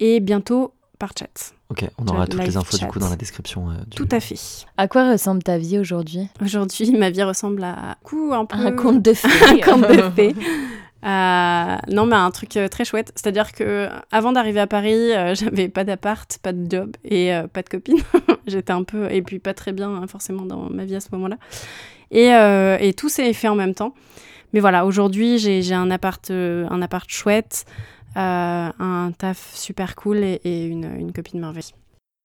et bientôt par chat. Ok, on aura toutes les infos, du coup, dans la description. euh, du- Tout à fait. À quoi ressemble ta vie aujourd'hui? Aujourd'hui, ma vie ressemble à coup un peu Un conte de fées. un conte de fées. Euh, non, mais un truc euh, très chouette. C'est-à-dire que avant d'arriver à Paris, euh, j'avais pas d'appart, pas de job et euh, pas de copine. J'étais un peu et puis pas très bien hein, forcément dans ma vie à ce moment-là. Et, euh, et tout s'est fait en même temps. Mais voilà, aujourd'hui j'ai j'ai un appart, euh, un appart chouette, euh, un taf super cool et, et une, une copine merveilleuse.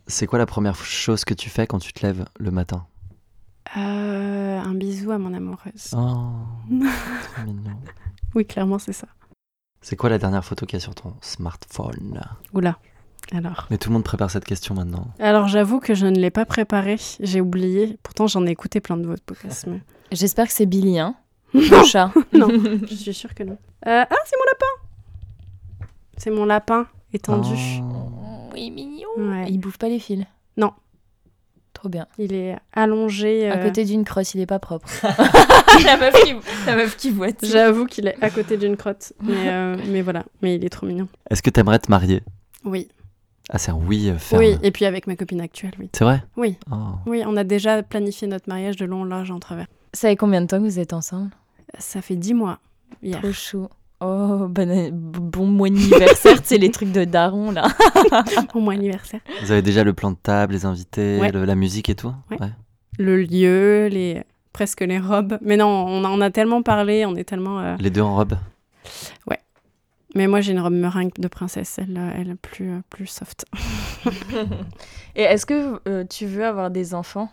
C'est quoi la première chose que tu fais quand tu te lèves le matin? Euh, un bisou à mon amoureuse. Oh, trop mignon. Oui, clairement c'est ça. C'est quoi la dernière photo qu'il y a sur ton smartphone? Oula. Alors. Mais tout le monde prépare cette question maintenant. Alors j'avoue que je ne l'ai pas préparé, j'ai oublié. Pourtant j'en ai écouté plein de votre podcasts. Mais... J'espère que c'est Billy, hein Le chat. non, je suis sûre que non. Euh, ah, c'est mon lapin C'est mon lapin étendu. Oh. Oui, mignon. Ouais. Il bouffe pas les fils Non. Trop bien. Il est allongé. À euh, côté d'une crosse, il est pas propre. la, meuf qui, la meuf qui boite. J'avoue qu'il est à côté d'une crotte. Mais, euh, mais voilà, mais il est trop mignon. Est-ce que t'aimerais te marier? Oui. Ah, c'est un oui euh, ferme. Oui, et puis avec ma copine actuelle, oui. C'est vrai? Oui. Oh. Oui, on a déjà planifié notre mariage de long, large en travers. Ça fait combien de temps que vous êtes ensemble? Ça fait dix mois. Hier. Trop chou. Oh, bon, bon mois anniversaire, c'est les trucs de daron là. Pour mon anniversaire. Vous avez déjà le plan de table, les invités, Ouais. le- la musique et tout? Ouais. Le lieu, les presque les robes. Mais non, on, en a tellement parlé, on est tellement. euh, Les deux en robe? Mais moi, j'ai une robe meringue de princesse. Elle, euh, elle est plus, euh, plus soft. Et est-ce que euh, tu veux avoir des enfants?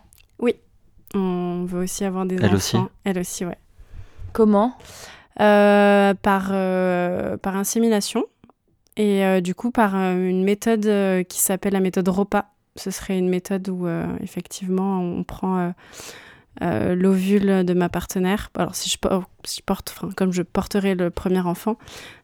On veut aussi avoir des Elle enfants. aussi? Elle aussi, ouais. Comment? Par, euh, par insémination. Et euh, du coup, par euh, une méthode euh, qui s'appelle la méthode ROPA. Ce serait une méthode où, euh, effectivement, on prend euh, euh, l'ovule de ma partenaire. Alors, si je, porte, comme je porterai le premier enfant,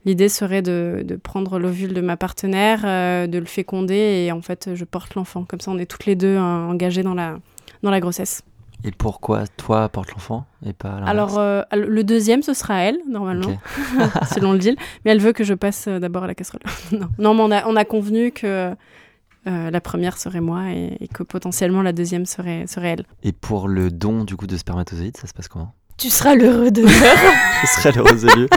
l'idée serait de, prendre l'ovule de ma partenaire, euh, de le féconder, et en fait, je porte l'enfant. Comme ça, on est toutes les deux euh, engagées dans la, dans la grossesse. Et pourquoi toi portes l'enfant et pas Alors, euh, le deuxième, ce sera elle, normalement. Selon le deal. Mais elle veut que je passe euh, d'abord à la casserole. non. non, mais on a, on a convenu que euh, la première serait moi et, et que potentiellement la deuxième serait, serait elle. Et pour le don du coup de spermatozoïdes, ça se passe comment? Tu seras l'heureux de Je serais l'heureux élu.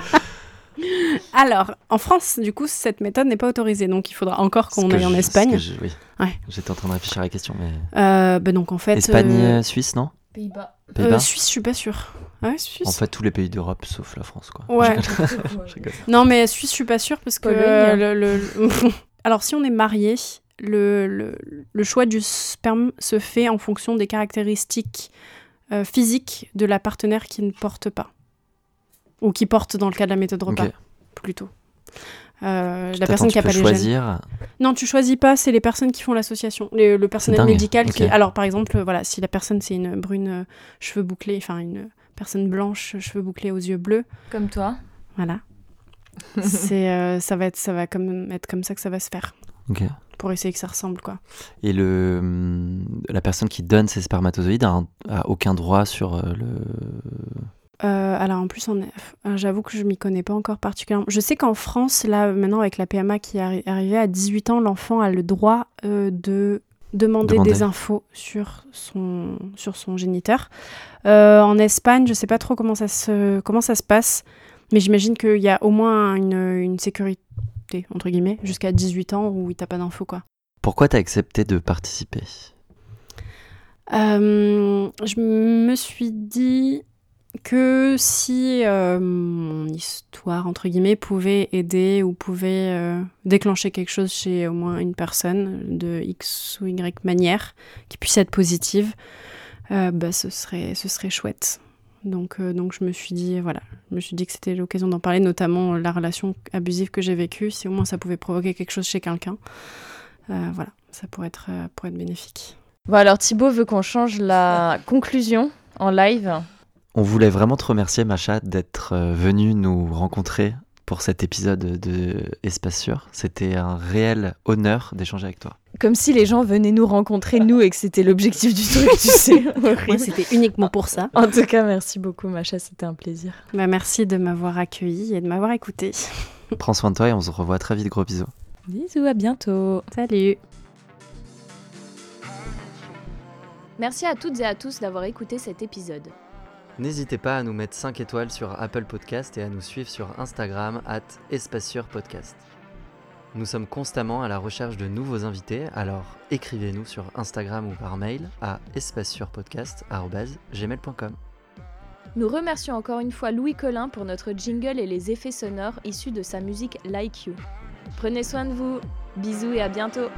Alors, en France, du coup, cette méthode n'est pas autorisée. Donc, il faudra encore qu'on aille en Espagne. je- oui. Ouais. J'étais en train de réfléchir à la question, mais. Euh, bah donc, en fait. Espagne, euh, Suisse, non? Pays-Bas. euh, Suisse, je suis pas sûre. Ouais, Suisse. En fait, tous les pays d'Europe sauf la France, quoi. Ouais. Non, mais Suisse, je suis pas sûre parce que. Euh, le, le- Alors, si on est marié, le, le, le choix du sperme se fait en fonction des caractéristiques euh, physiques de la partenaire qui ne porte pas. Ou qui porte dans le cas de la méthode repas, plutôt. Euh, la personne qui a peux pas les gènes. choisir. Non, tu choisis pas, c'est les personnes qui font l'association. Les- Le personnel médical qui. Alors, par exemple, voilà, si la personne c'est une brune, euh, cheveux bouclés, enfin une personne blanche, cheveux bouclés aux yeux bleus, Comme toi. voilà. c'est, euh, ça va être, ça va comme être comme ça que ça va se faire Ok. pour essayer que ça ressemble quoi. Et le, hum, la personne qui donne ses spermatozoïdes a, un- a aucun droit sur le. Euh, alors en plus, j'avoue que je m'y connais pas encore particulièrement. Je sais qu'en France, là maintenant avec la PMA qui est arri- arrivée à 18 ans, l'enfant a le droit euh, de demander, Demander. des infos sur son sur son géniteur. Euh, en Espagne, je sais pas trop comment ça se comment ça se passe, mais j'imagine qu'il y a au moins une, une sécurité entre guillemets jusqu'à 18 ans où il t'a pas d'infos quoi. Pourquoi t'as accepté de participer? Je me suis dit que si euh, mon histoire, entre guillemets, pouvait aider ou pouvait euh, déclencher quelque chose chez au moins une personne de X ou Y manière, qui puisse être positive, euh, bah, ce, serait, ce serait chouette. Donc, donc je me suis dit, voilà, je me suis dit que c'était l'occasion d'en parler, notamment la relation abusive que j'ai vécue, si au moins ça pouvait provoquer quelque chose chez quelqu'un. Voilà, ça pourrait être, pourrait être bénéfique. Bon, alors Thibaut veut qu'on change la conclusion en live. On voulait vraiment te remercier, Macha, d'être euh, venue nous rencontrer pour cet épisode de Espace Sûr. C'était un réel honneur d'échanger avec toi. Comme si les gens venaient nous rencontrer, nous, et que c'était l'objectif du truc, tu sais. C'était uniquement pour ça. En tout cas, merci beaucoup, Macha, c'était un plaisir. Bah, merci de m'avoir accueilli et de m'avoir écouté. Prends soin de toi et on se revoit très vite. Gros bisous. Bisous, à bientôt. Salut Merci à toutes et à tous d'avoir écouté cet épisode. N'hésitez pas à nous mettre 5 étoiles sur Apple Podcast et à nous suivre sur Instagram at Podcast. Nous sommes constamment à la recherche de nouveaux invités, alors écrivez-nous sur Instagram ou par mail à espacesurpodcast.gmail.com. Nous remercions encore une fois Louis Collin pour notre jingle et les effets sonores issus de sa musique Like You. Prenez soin de vous, bisous et à bientôt